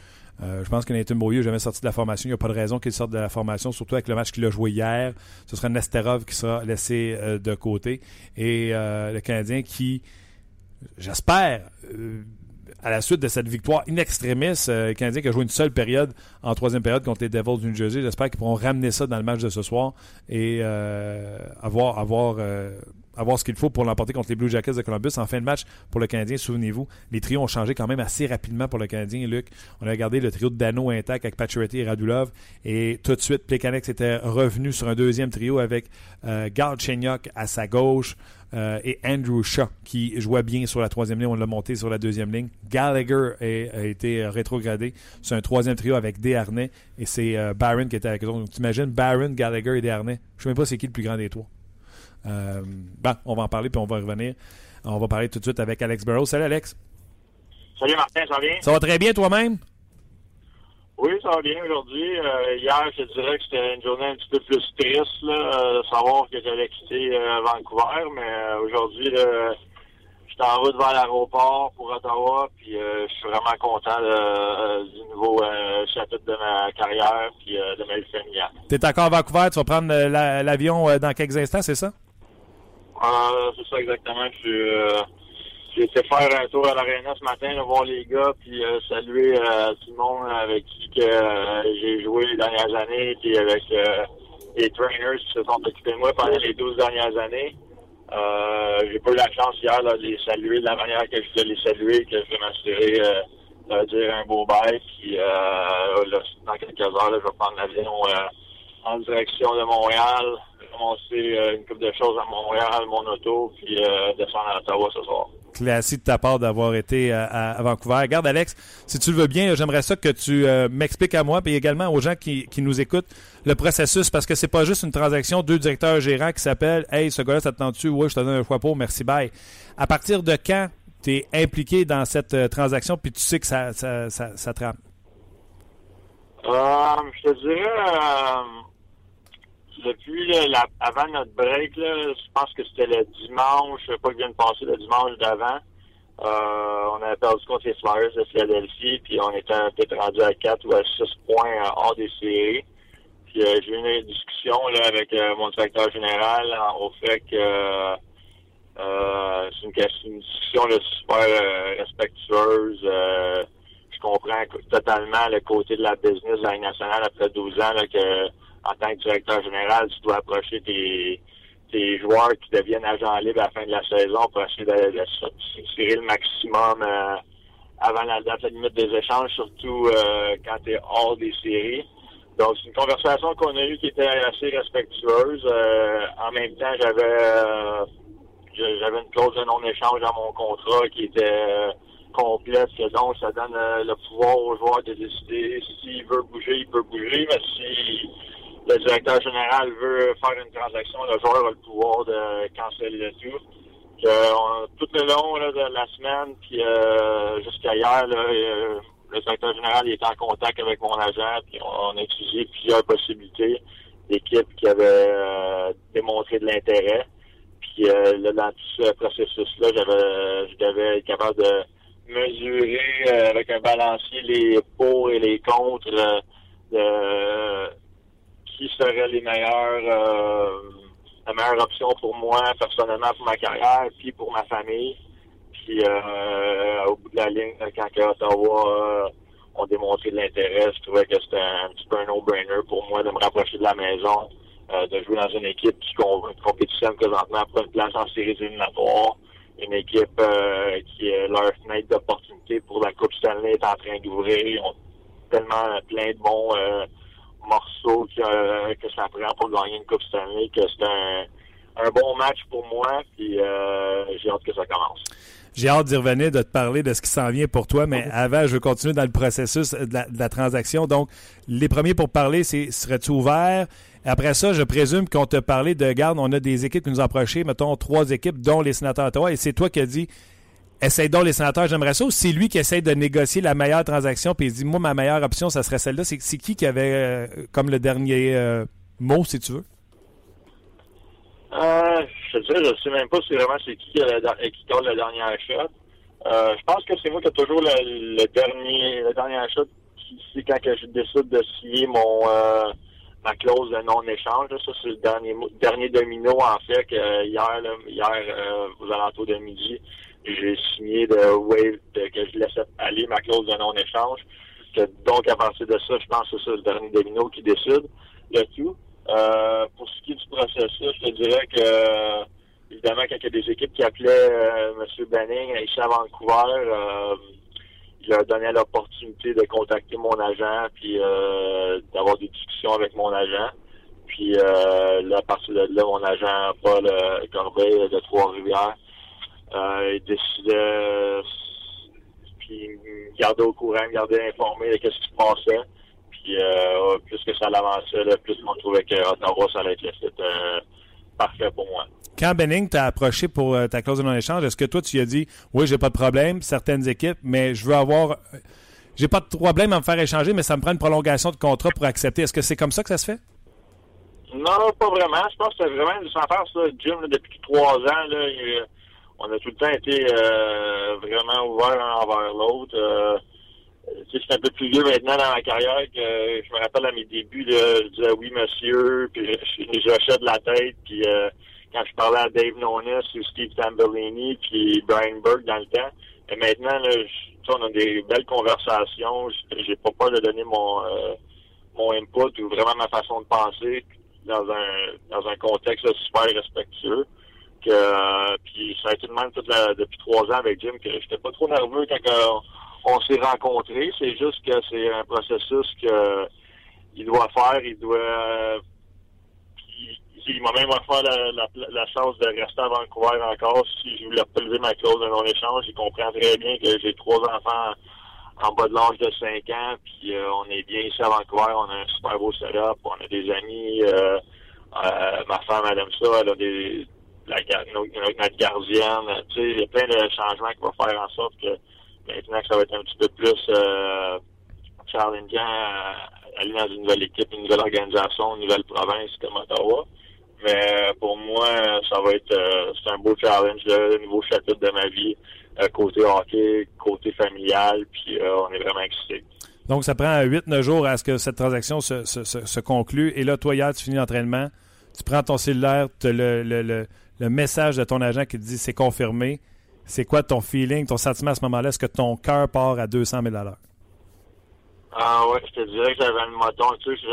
Euh, je pense que Nathan Beaulieu n'est jamais sorti de la formation. Il n'y a pas de raison qu'il sorte de la formation, surtout avec le match qu'il a joué hier. Ce sera Nesterov qui sera laissé euh, de côté. Et euh, le Canadien qui, j'espère, à la suite de cette victoire in extremis, le Canadien qui a joué une seule période en troisième période contre les Devils du New Jersey, j'espère qu'ils pourront ramener ça dans le match de ce soir et avoir, avoir, avoir ce qu'il faut pour l'emporter contre les Blue Jackets de Columbus. En fin de match, pour le Canadien, souvenez-vous, les trios ont changé quand même assez rapidement pour le Canadien. Luc, on a regardé le trio de Dano intact avec Pacioretty et Radulov et tout de suite, Plekanec était revenu sur un deuxième trio avec euh, à sa gauche euh, et Andrew Shaw qui jouait bien sur la troisième ligne. On l'a monté sur la deuxième ligne. Gallagher a, a été rétrogradé. C'est un troisième trio avec Desharnais et c'est euh, Barron qui était avec eux. Donc, t'imagines Barron, Gallagher et Desharnais. Je ne sais même pas c'est qui le plus grand des trois. Euh, bon, on va en parler puis on va revenir. On va parler tout de suite avec Alex Burrows. Salut Alex.
Salut Martin, ça va bien?
Ça va très bien toi-même?
Oui, ça va bien aujourd'hui. Euh, hier, je dirais que c'était une journée un petit peu plus triste, là, euh, de savoir que j'allais quitter euh, Vancouver, mais aujourd'hui, suis en route vers l'aéroport pour Ottawa, puis euh, je suis vraiment content euh, du nouveau euh, chapitre de ma carrière, puis de ma vie familiale.
Tu es encore à Vancouver, tu vas prendre la- l'avion dans quelques instants, c'est ça?
Euh, c'est ça exactement. Je euh, j'ai été faire un tour à l'aréna ce matin, voir les gars, puis euh, saluer euh, tout le monde avec qui euh, j'ai joué les dernières années, puis avec les trainers qui se sont occupés de moi pendant les 12 dernières années. J'ai pas eu la chance hier de les saluer de la manière que je voulais les saluer, que je vais m'assurer de dire un beau bail, puis là, dans quelques heures, je vais prendre l'avion en direction de Montréal, ramasser euh, une coupe de choses à Montréal, mon auto, puis euh, descendre à Ottawa ce soir.
Classique de ta part d'avoir été euh, à, à Vancouver. Regarde, Alex, si tu le veux bien, j'aimerais ça que tu euh, m'expliques à moi et également aux gens qui, qui nous écoutent le processus parce que c'est pas juste une transaction, deux directeurs gérants qui s'appellent Hey, ce gars-là, ça te tente-tu? Ouais, je te donne un choix pour, merci, bye. À partir de quand tu es impliqué dans cette euh, transaction puis tu sais que ça, ça, ça, ça te rame?
Euh, je te dirais, euh, depuis là, la- avant notre break, là, je pense que c'était le dimanche, pas que vient de passer, le dimanche d'avant. Euh, on avait perdu contre les Flyers de Philadelphie, puis on était peut-être rendu à 4 ou à 6 points euh, hors des séries. Puis euh, j'ai eu une discussion là, avec mon directeur général au fait que c'est une, discussion super respectueuse. Je comprends totalement le côté de la business de la nationale après 12 ans là, que en tant que directeur général, tu dois approcher tes, tes joueurs qui deviennent agents libres à la fin de la saison pour essayer de, de tirer le maximum euh, avant la date limite des échanges, surtout euh, quand tu es hors des séries. Donc, c'est une conversation qu'on a eue qui était assez respectueuse. Euh, en même temps, j'avais euh, j'avais une clause de non-échange dans mon contrat qui était euh, complète, donc ça donne euh, le pouvoir au joueur de décider s'il veut bouger, il peut bouger, mais si le directeur général veut faire une transaction, le joueur a le pouvoir de canceller le tout. On- tout le long là, de la semaine, puis euh, jusqu'à hier, là, euh, le directeur général il était en contact avec mon agent, puis on, a étudié plusieurs possibilités d'équipes qui avaient euh, démontré de l'intérêt. Puis euh, là, dans tout ce processus-là, j'avais je devais être capable de mesurer euh, avec un balancier les pour et les contre euh, de qui seraient les meilleurs euh, la meilleure option pour moi personnellement pour ma carrière puis pour ma famille. Puis euh, au bout de la ligne, quand Ottawa euh, ont démontré de l'intérêt, je trouvais que c'était un, petit peu un no-brainer pour moi de me rapprocher de la maison, euh, de jouer dans une équipe qui com- compétitionne présentement pour une place en séries éliminatoires, une équipe euh, qui leur fenêtre d'opportunité pour la Coupe Stanley est en train d'ouvrir. Ils ont tellement plein de bons morceaux que, que ça prend pour gagner une Coupe Stanley que c'est un, un bon match pour moi. Puis euh, j'ai hâte que ça commence.
J'ai hâte d'y revenir, de te parler de ce qui s'en vient pour toi, mais avant, je veux continuer dans le processus de la, de la transaction. Donc, les premiers pour parler, c'est serais-tu ouvert? Après ça, je présume qu'on t'a parlé de, garde, on a des équipes qui nous ont approché, mettons trois équipes, dont les sénateurs d'Ottawa, et c'est toi qui as dit, essaye donc les sénateurs, j'aimerais ça, ou c'est lui qui essaye de négocier la meilleure transaction, puis il dit, moi, ma meilleure option, ça serait celle-là. C'est qui qui avait euh, comme le dernier euh, mot, si tu veux?
Euh, je dirais, je sais même pas si vraiment c'est qui qui, a la- qui garde le dernier shot. Je pense que c'est moi qui ai toujours le, le dernier shot. qui- C'est quand que je décide de signer mon ma clause de non-échange. Ça, c'est le dernier dernier domino en fait que hier, hier aux alentours de midi, j'ai signé de wave que je laissais aller ma clause de non-échange. Donc à partir de ça, je pense que c'est le dernier domino qui décide le tout. Euh, pour ce qui est du processus, je te dirais que évidemment, quand il y a des équipes qui appelaient euh, M. Banning ici à Vancouver, euh, il leur donnait l'opportunité de contacter mon agent puis euh, d'avoir des discussions avec mon agent. Puis euh, là, à partir de là, mon agent Paul euh, Corbeil de Trois-Rivières, euh, il décidait puis il me gardait au courant, me gardait informé de ce qui se passait. Puis euh, plus que ça l'avançait, plus on trouvait que Ottawa, ça allait être le site euh, parfait pour moi.
Quand Benning t'a approché pour euh, ta clause de non-échange, est-ce que toi, tu lui as dit Oui, j'ai pas de problème, certaines équipes, mais je veux avoir. J'ai pas de problème à me faire échanger, mais ça me prend une prolongation de contrat pour accepter. Est-ce que c'est comme ça que ça se fait?
Non, pas vraiment. Je pense que c'est vraiment sans faire ça. Jim, là, depuis trois ans, là, il- on a tout le temps été euh, vraiment ouvert l'un envers l'autre. Euh, un peu plus vieux maintenant dans ma carrière que je me rappelle à mes débuts, là, je disais oui monsieur, puis je, je, de la tête, puis euh, quand je parlais à Dave Nonis ou Steve Tambellini, puis Brian Burke dans le temps. Et maintenant, là, on a des belles conversations. J'ai pas peur de donner mon euh, mon input ou vraiment ma façon de penser dans un dans un contexte super respectueux. Que euh, puis ça a été de même depuis trois ans avec Jim que j'étais pas trop nerveux quand euh, on s'est rencontrés. C'est juste que c'est un processus que il doit faire, il doit euh, puis il m'a même offert la, chance de rester à Vancouver encore si je voulais pas lever ma clause de non-échange. Il comprend très bien que j'ai trois enfants en bas de l'âge de 5 ans, puis euh, on est bien ici à Vancouver, on a un super beau setup, on a des amis, euh, euh, ma femme elle aime ça, elle a des la, notre, gardienne, tu sais, il y a plein de changements qui vont faire en sorte que maintenant que ça va être un petit peu plus euh, challengeant à aller dans une nouvelle équipe, une nouvelle organisation, une nouvelle province comme Ottawa. Mais euh, pour moi, ça va être euh, c'est un beau challenge, un nouveau chapitre de ma vie, euh, côté hockey, côté familial, puis euh, on est vraiment excités.
Donc, ça prend 8-9 jours à ce que cette transaction se, se, se, conclue. Et là, toi, hier, tu finis l'entraînement, tu prends ton cellulaire, tu le, le, le, le message de ton agent qui te dit c'est confirmé, c'est quoi ton feeling, ton sentiment à ce moment-là? Est-ce que ton cœur part à 200 000 à l'heure?
Ah ouais, je te dirais que j'avais un moton. Tu sais,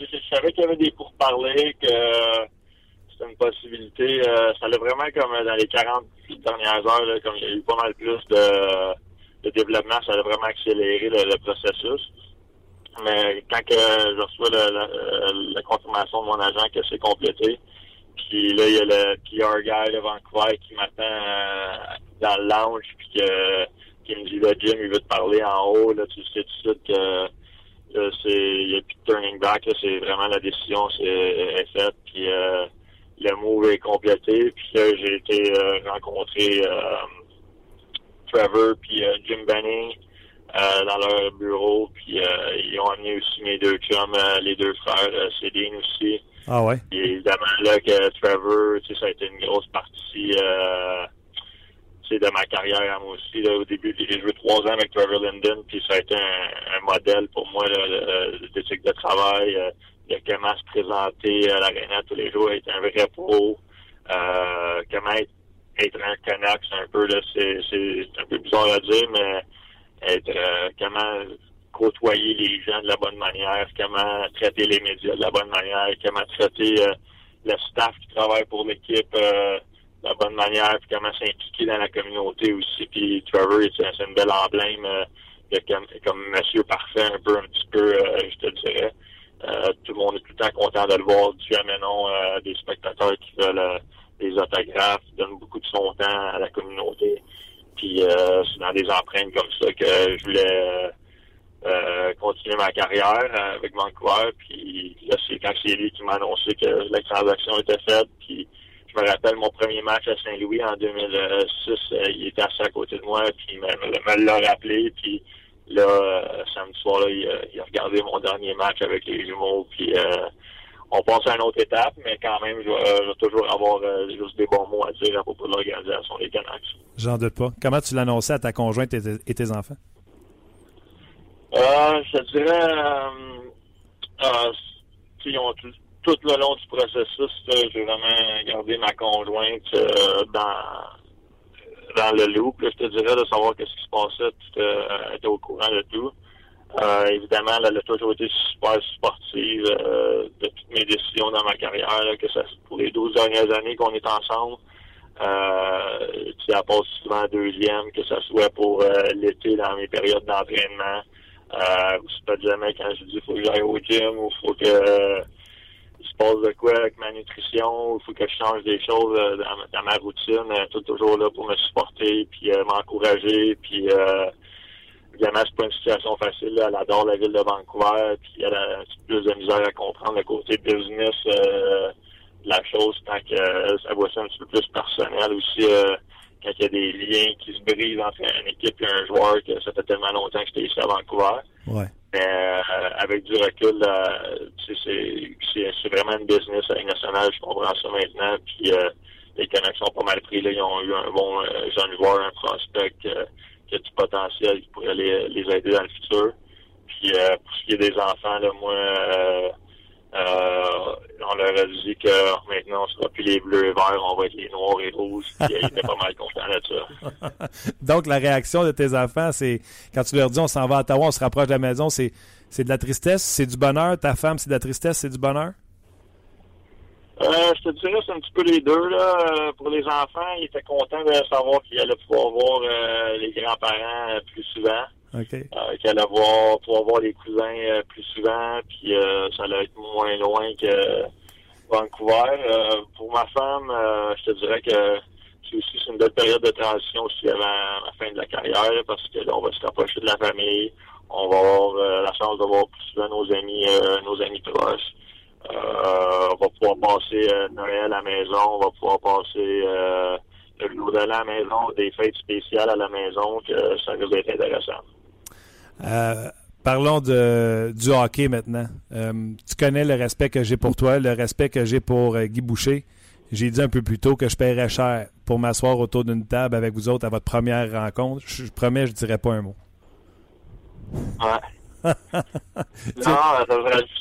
je, savais qu'il y avait des pourparlers, que c'était une possibilité. Euh, ça allait vraiment comme dans les 40 dernières heures, comme il y a eu pas mal plus de, développement, ça a vraiment accéléré le, le processus. Mais quand je reçois le- la confirmation de mon agent que c'est complété, puis là, il y a le PR guy de Vancouver qui m'attend euh, dans le lounge, puis que, qui me dit, là, Jim, il veut te parler en haut, là, tu sais tout de suite que il n'y a plus de turning back, c'est vraiment la décision, c'est est faite, puis euh, le move est complété, puis là, j'ai été euh, rencontrer euh, Trevor, puis euh, Jim Benning, euh, dans leur bureau, puis euh, ils ont amené aussi mes deux chums, euh, les deux frères, euh, Céline aussi.
Ah ouais?
Puis évidemment, là, que Trevor, tu sais, ça a été une grosse partie euh, tu sais, de ma carrière moi aussi. Là, au début, j'ai joué trois ans avec Trevor Linden, puis ça a été un, un modèle pour moi là, de- travail, euh, de comment se présenter à l'aréna tous les jours, être un vrai pro, euh, comment être, être un c'est un peu, là, c'est un peu bizarre à dire, mais être, euh, comment côtoyer les gens de la bonne manière, comment traiter les médias de la bonne manière, comment traiter euh, le staff qui travaille pour l'équipe euh, de la bonne manière, puis comment s'impliquer dans la communauté aussi. Puis Trevor, c'est une belle emblème euh, de comme, comme Monsieur Parfait, un peu, un petit peu, euh, je te dirais. Euh, tout le monde est tout le temps content de le voir, du jamais non euh, des spectateurs qui veulent des autographes, qui donnent beaucoup de son temps à la communauté. Puis c'est dans des empreintes comme ça que je voulais continuer ma carrière euh, avec Vancouver. Puis là, c'est quand c'est lui qui m'a annoncé que la transaction était faite. Puis je me rappelle mon premier match à Saint-Louis en 2006. euh, il était assis à côté de moi, puis il me, l'a rappelé. Puis là, euh, samedi soir, là, il, a- regardé mon dernier match avec les jumeaux. Puis on passe à une autre étape, mais quand même, je vais, toujours avoir juste des bons mots à dire à propos de l'organisation des Canucks.
J'en doute pas. Comment tu l'annonçais à ta conjointe et tes enfants?
Euh, je te dirais, euh, euh, tu ont tout, tout le long du processus, j'ai vraiment gardé ma conjointe euh, dans dans le loop, là, je te dirais, de savoir qu'est-ce qui se passait, tout, euh, était au courant de tout. Euh, évidemment, elle a toujours été super sportive euh, de toutes mes décisions dans ma carrière, là, que ça pour les 12 dernières années qu'on est ensemble. Euh, tu sais, elle passe souvent deuxième, que ce soit pour euh, l'été dans mes périodes d'entraînement. Euh, ou c'est pas jamais quand je dis faut que j'aille au gym ou faut que euh, se passe de quoi avec ma nutrition, ou faut que je change des choses euh, dans, ma- dans ma routine. Elle est toujours là pour me supporter, puis euh, m'encourager, puis euh, évidemment c'est pas une situation facile. là. Elle adore la ville de Vancouver, puis elle a un petit peu plus de misère à comprendre le côté business euh, de la chose, tant que euh, ça voit ça un petit peu plus personnel aussi. Euh, quand il y a des liens qui se brisent entre une équipe et un joueur, que ça fait tellement longtemps que j'étais ici à Vancouver.
Ouais.
Mais euh, avec du recul, sais, c'est- vraiment une business à nationale, je comprends ça maintenant. Puis euh, les connexions pas mal pris. Là, ils ont eu un bon euh, jeune joueur, un prospect euh, qui a du potentiel qui pourrait les, les aider dans le futur. Puis euh, pour ce qui est des enfants, là, moi, euh, euh, on leur a dit que maintenant on sera plus les bleus et verts, on va être les noirs et rouges. Puis euh, ils étaient pas mal contents de ça. (laughs)
Donc, la réaction de tes enfants, c'est quand tu leur dis on s'en va à Ottawa, on se rapproche de la maison, c'est, c'est de la tristesse, c'est du bonheur? Ta femme, c'est de la tristesse, c'est du bonheur?
Euh, je te dirais, c'est un petit peu les deux. Là. Euh, Pour les enfants, ils étaient contents de savoir qu'ils allaient pouvoir voir euh, les grands-parents euh, plus souvent,
OK.
euh, qu'ils allaient voir, pouvoir voir les cousins euh, plus souvent, puis euh, ça allait être moins loin que Vancouver. Euh, pour ma femme, euh, je te dirais que c'est aussi une belle période de transition aussi avant la fin de la carrière, parce que là, on va se rapprocher de la famille, on va avoir euh, la chance de voir plus souvent nos amis, nos amis proches. On va pouvoir passer Noël à la maison, on va pouvoir passer le jour de la maison, des fêtes spéciales à la maison, que ça risque d'être intéressant.
Euh, parlons de, du hockey maintenant. Euh, tu connais le respect que j'ai pour toi, le respect que j'ai pour euh, Guy Boucher. J'ai dit un peu plus tôt que je paierais cher pour m'asseoir autour d'une table avec vous autres à votre première rencontre. Je, promets, je dirai pas un mot.
Ouais. (laughs) non,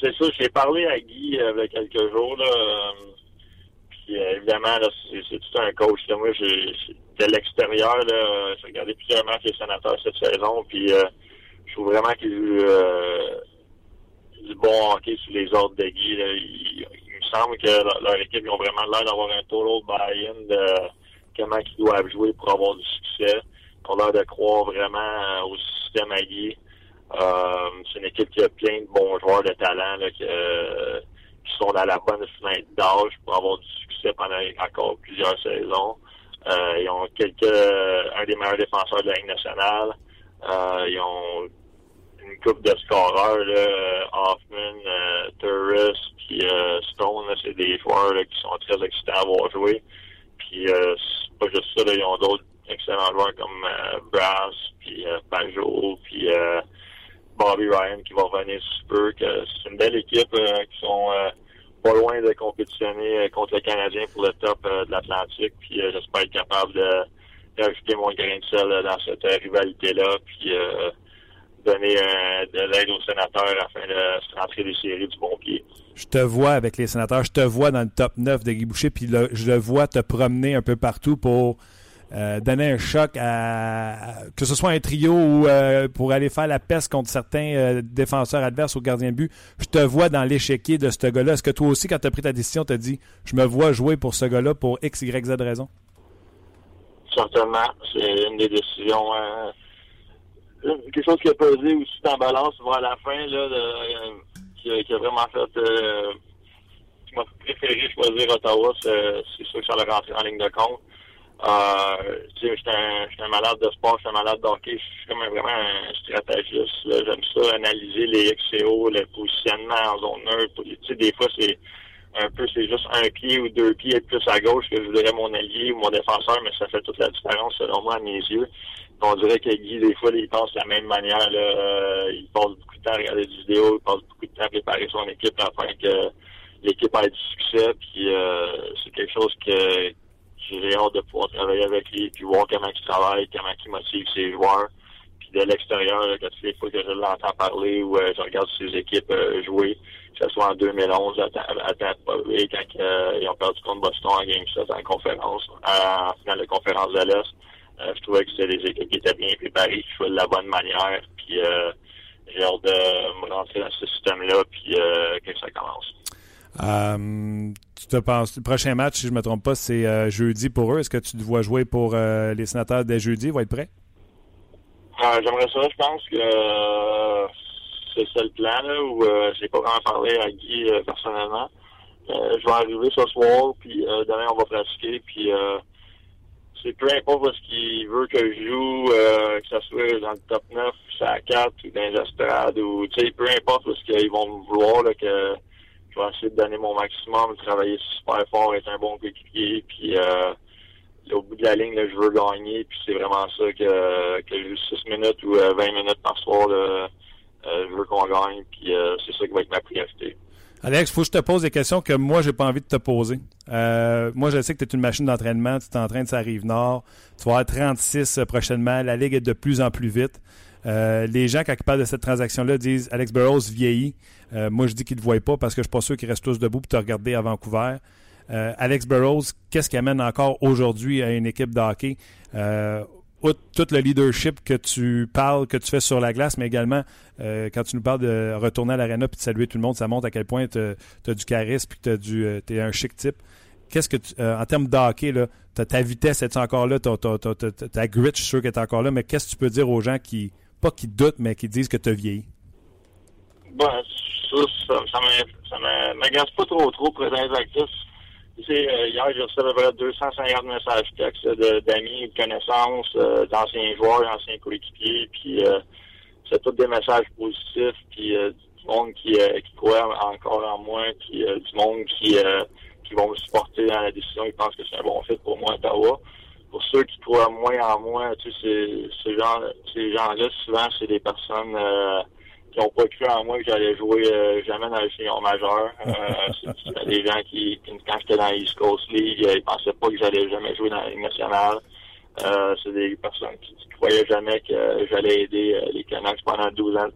c'est ça. J'ai parlé à Guy il y a quelques jours. Là, puis évidemment, c'est tout un coach. Là. Moi, j'ai de l'extérieur, j'ai regardé plusieurs matchs des sénateurs cette saison, puis je trouve vraiment qu'il y a du bon hockey sous les ordres de Guy. Il, me semble que leur, équipe, ils ont vraiment l'air d'avoir un total buy-in de comment ils doivent jouer pour avoir du succès. Ils ont l'air de croire vraiment au système à Guy. Euh, c'est une équipe qui a plein de bons joueurs de talent euh, qui sont dans la bonne fenêtre d'âge pour avoir du succès pendant encore plusieurs saisons. Euh, ils ont quelques un des meilleurs défenseurs de la Ligue nationale. Euh, ils ont une coupe de scoreurs, là, Hoffman, euh, Turris, euh, Stone, c'est des joueurs là, qui sont très excitants à avoir joué. Puis euh, c'est pas juste ça, là, ils ont d'autres excellents joueurs comme euh, Brass, puis euh, puis euh, Bobby Ryan qui va revenir super. Que c'est une belle équipe euh, qui sont pas loin de compétitionner contre le Canadien pour le top de l'Atlantique. Puis j'espère être capable de d'ajouter mon grain de sel dans cette rivalité-là. Puis donner euh, de l'aide aux sénateurs afin de se rentrer des séries du bon pied.
Je te vois avec les sénateurs, je te vois dans le top 9 de Guy Boucher, puis le- je le vois te promener un peu partout pour euh, donner un choc à, à- que ce soit un trio ou euh, pour aller faire la peste contre certains euh, défenseurs adverses au gardien de but. Je te vois dans l'échiquier de ce gars-là. Est-ce que toi aussi, quand tu as pris ta décision, tu as dit je me vois jouer pour ce gars-là pour X, Y, Z raison?
Certainement, c'est une des décisions. Euh, quelque chose qui a pesé aussi dans la balance vers la fin, là, qui, a, vraiment fait. Euh, choisir Ottawa, c'est sûr que ça l'a rentré en ligne de compte. Euh, tu sais, j'étais un, un malade de sport, j'étais un malade de hockey, je suis comme vraiment un stratégiste. J'aime ça, analyser les XCO, le positionnement en zone neutre. Tu sais, des fois, c'est un peu, c'est juste un pied ou deux pieds plus à gauche que je voudrais mon allié ou mon défenseur, mais ça fait toute la différence selon moi à mes yeux. On dirait que Guy, des fois, il pense de la même manière. Là, Euh, il passe beaucoup de temps à regarder des vidéos, il passe beaucoup de temps à préparer son équipe afin que l'équipe ait du succès. Puis euh, c'est quelque chose que j'ai hâte de pouvoir travailler avec lui, puis voir comment il travaille, comment il motive ses joueurs. Puis de l'extérieur, que toutes les fois que je l'entends parler ou euh, je regarde ses équipes jouer, que ce soit en 2011 à, à, à Tampa quand ils ont perdu contre Boston en Game 7 en conférence, en finale de conférence de l'Est, euh, je trouvais que c'était des équipes qui étaient bien préparées, qui jouaient de la bonne manière, puis euh, j'ai hâte de me rentrer dans ce système-là, puis euh, que ça commence.
Euh, tu te penses, le prochain match, si je ne me trompe pas, c'est jeudi pour eux. Est-ce que tu te vois jouer pour les sénateurs dès jeudi? Ils vont être prêts?
J'aimerais ça, je pense que c'est ça le plan, là, où j'ai pas vraiment parlé à Guy personnellement. Je vais arriver ce soir, puis demain on va pratiquer, puis euh, c'est peu importe ce qu'il veut que je joue, euh, que ça soit dans le top 9, c'est à 4 ou dans les ou tu sais, peu importe ce qu'ils vont me vouloir, là, que je vais essayer de donner mon maximum, de travailler super fort, être un bon coéquipier, puis euh, au bout de la ligne, là, je veux gagner, puis c'est vraiment ça que, que je joue 6 minutes ou euh, 20 minutes par soir, là, euh, je veux qu'on gagne, puis euh, c'est ça qui va être ma priorité.
Alex, faut que je te pose des questions que moi, j'ai pas envie de te poser. Euh, moi, je sais que tu es une machine d'entraînement, tu t'entraînes sur la rive nord, tu vas avoir 36 prochainement, la ligue est de plus en plus vite. Euh, les gens, ils parlent de cette transaction-là, disent Alex Burrows vieillit. Euh, moi, je dis qu'ils ne te voient pas parce que je suis pas sûr qu'ils restent tous debout pour te regarder à Vancouver. Euh, Alex Burrows, qu'est-ce qui amène encore aujourd'hui à une équipe de hockey? Euh, tout le leadership que tu parles, que tu fais sur la glace, mais également euh, quand tu nous parles de retourner à l'aréna puis de saluer tout le monde, ça montre à quel point tu as, du charisme puis que tu euh, es un chic type. Qu'est-ce que tu, euh, en termes de hockey, là, t'as ta vitesse, est encore là? Ta, ta, ta, grit, je suis sûr qu'elle est encore là, mais qu'est-ce que tu peux dire aux gens qui, pas qui doutent, mais qui disent que tu as vieilli?
Bon, ça, ça, ça m'a- ça m'a- m'agace pas trop trop pour être actif. Euh, hier, j'ai reçu à peu près 250 messages textes d'amis, de connaissances, euh, d'anciens joueurs, d'anciens coéquipiers, puis euh, c'est tous des messages positifs, puis du monde qui, croit encore en moi, puis du monde qui, qui vont me supporter dans la décision, ils pensent que c'est un bon fit pour moi Ottawa. Pour ceux qui croient moins en moi, tu sais, ces gens, ces gens-là, souvent, c'est des personnes qui n'ont pas cru en moi que j'allais jouer euh, jamais dans le senior majeur. (laughs) Euh, c'est c'est des gens qui, qui, quand j'étais dans l'East Coast League, ils pensaient pas que j'allais jamais jouer dans la Ligue nationale. Euh, c'est des personnes qui, qui croyaient jamais que j'allais aider euh, les Canucks pendant 12 ans,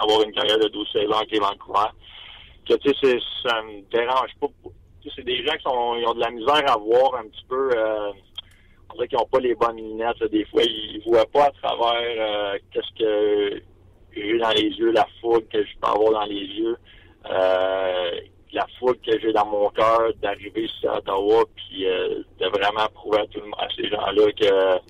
avoir une carrière de 12 saisons avec les Vancouver. Que tu sais, c'est- ça me dérange pas. c'est des gens qui sont, ils ont de la misère à voir un petit peu. Euh, on dirait qu'ils n'ont pas les bonnes lunettes. Des fois, ils ne voient pas à travers euh, qu'est-ce que j'ai dans les yeux, la foule que je peux avoir dans les yeux, euh, la foule que j'ai dans mon cœur d'arriver ici à Ottawa, puis euh, de vraiment prouver à, tout le, à ces gens-là que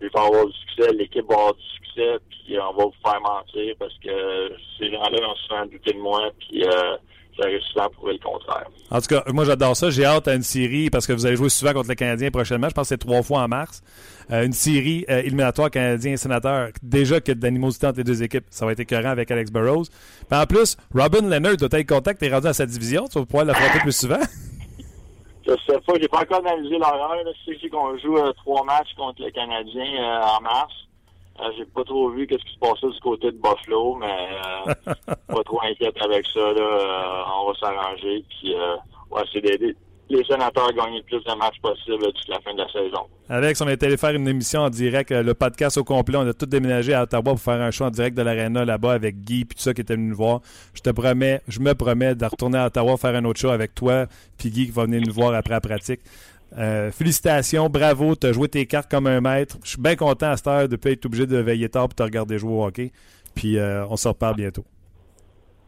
je vais avoir du succès, l'équipe va avoir du succès, puis on va vous faire mentir parce que ces gens-là ont souvent douté de moi, puis euh, j'aurais souvent prouvé le contraire.
En tout cas, moi j'adore ça. J'ai hâte à une série parce que vous allez jouer souvent contre les Canadiens prochainement. Je pense que c'est trois fois en mars. Euh, une série euh, éliminatoire Canadien et sénateur. Déjà que d'animosité entre les deux équipes, ça va être écœurant avec Alex Burrows. Puis en plus, Robin Leonard doit être contact. T'es rendu à sa division. Tu vas pouvoir l'affronter plus souvent. (laughs)
Je sais pas, j'ai pas encore analysé l'horreur. Je sais qu'on joue euh, trois matchs contre les Canadiens euh, en mars. Euh, j'ai pas trop vu qu'est-ce qui se passait du côté de Buffalo, mais euh, (laughs) pas trop inquiète avec ça. Là, Euh, on va s'arranger. Puis, euh, ouais, c'est d'aider les sénateurs à gagner le plus de matchs possible jusqu'à la fin de la saison.
Alex, on est allé faire une émission en direct, le podcast au complet. On a tout déménagé à Ottawa pour faire un show en direct de l'Arena là-bas avec Guy puis tout ça qui était venu nous voir. Je te promets, je me promets de retourner à Ottawa faire un autre show avec toi puis Guy qui va venir nous voir après la pratique. Euh, félicitations, bravo, tu as joué tes cartes comme un maître. Je suis bien content à cette heure de ne pas être obligé de veiller tard pour te regarder jouer au hockey. Puis euh, on se reparle bientôt.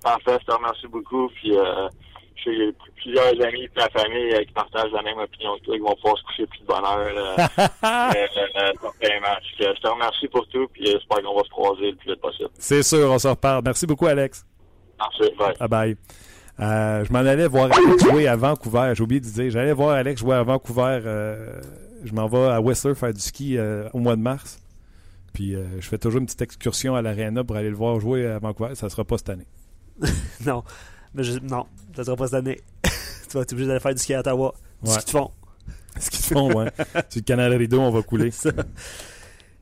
Parfait, je te remercie beaucoup. Puis, euh, j'ai plusieurs amis et la famille qui partagent la même opinion que toi, qui vont pouvoir se coucher plus de bonheur (laughs) Je te remercie pour tout, puis j'espère qu'on va se croiser le plus vite possible.
C'est sûr, on se reparle. Merci beaucoup, Alex.
Merci, bye.
Bye bye. Euh, je m'en allais voir Alex jouer à Vancouver. J'ai oublié de dire. J'allais voir Alex jouer à Vancouver. euh, je m'en vais à Whistler faire du ski euh, au mois de mars. Puis je fais toujours une petite excursion à l'aréna pour aller le voir jouer à Vancouver. Ça sera pas cette année. (laughs)
non. Mais je- non, ça sera pas cette année. (laughs) tu vas être obligé d'aller faire du ski à Ottawa. Du
Ouais.
ski de fond.
Ce qu'ils font, ouais. (laughs) Sur le canal rideau, on va couler.
Ça.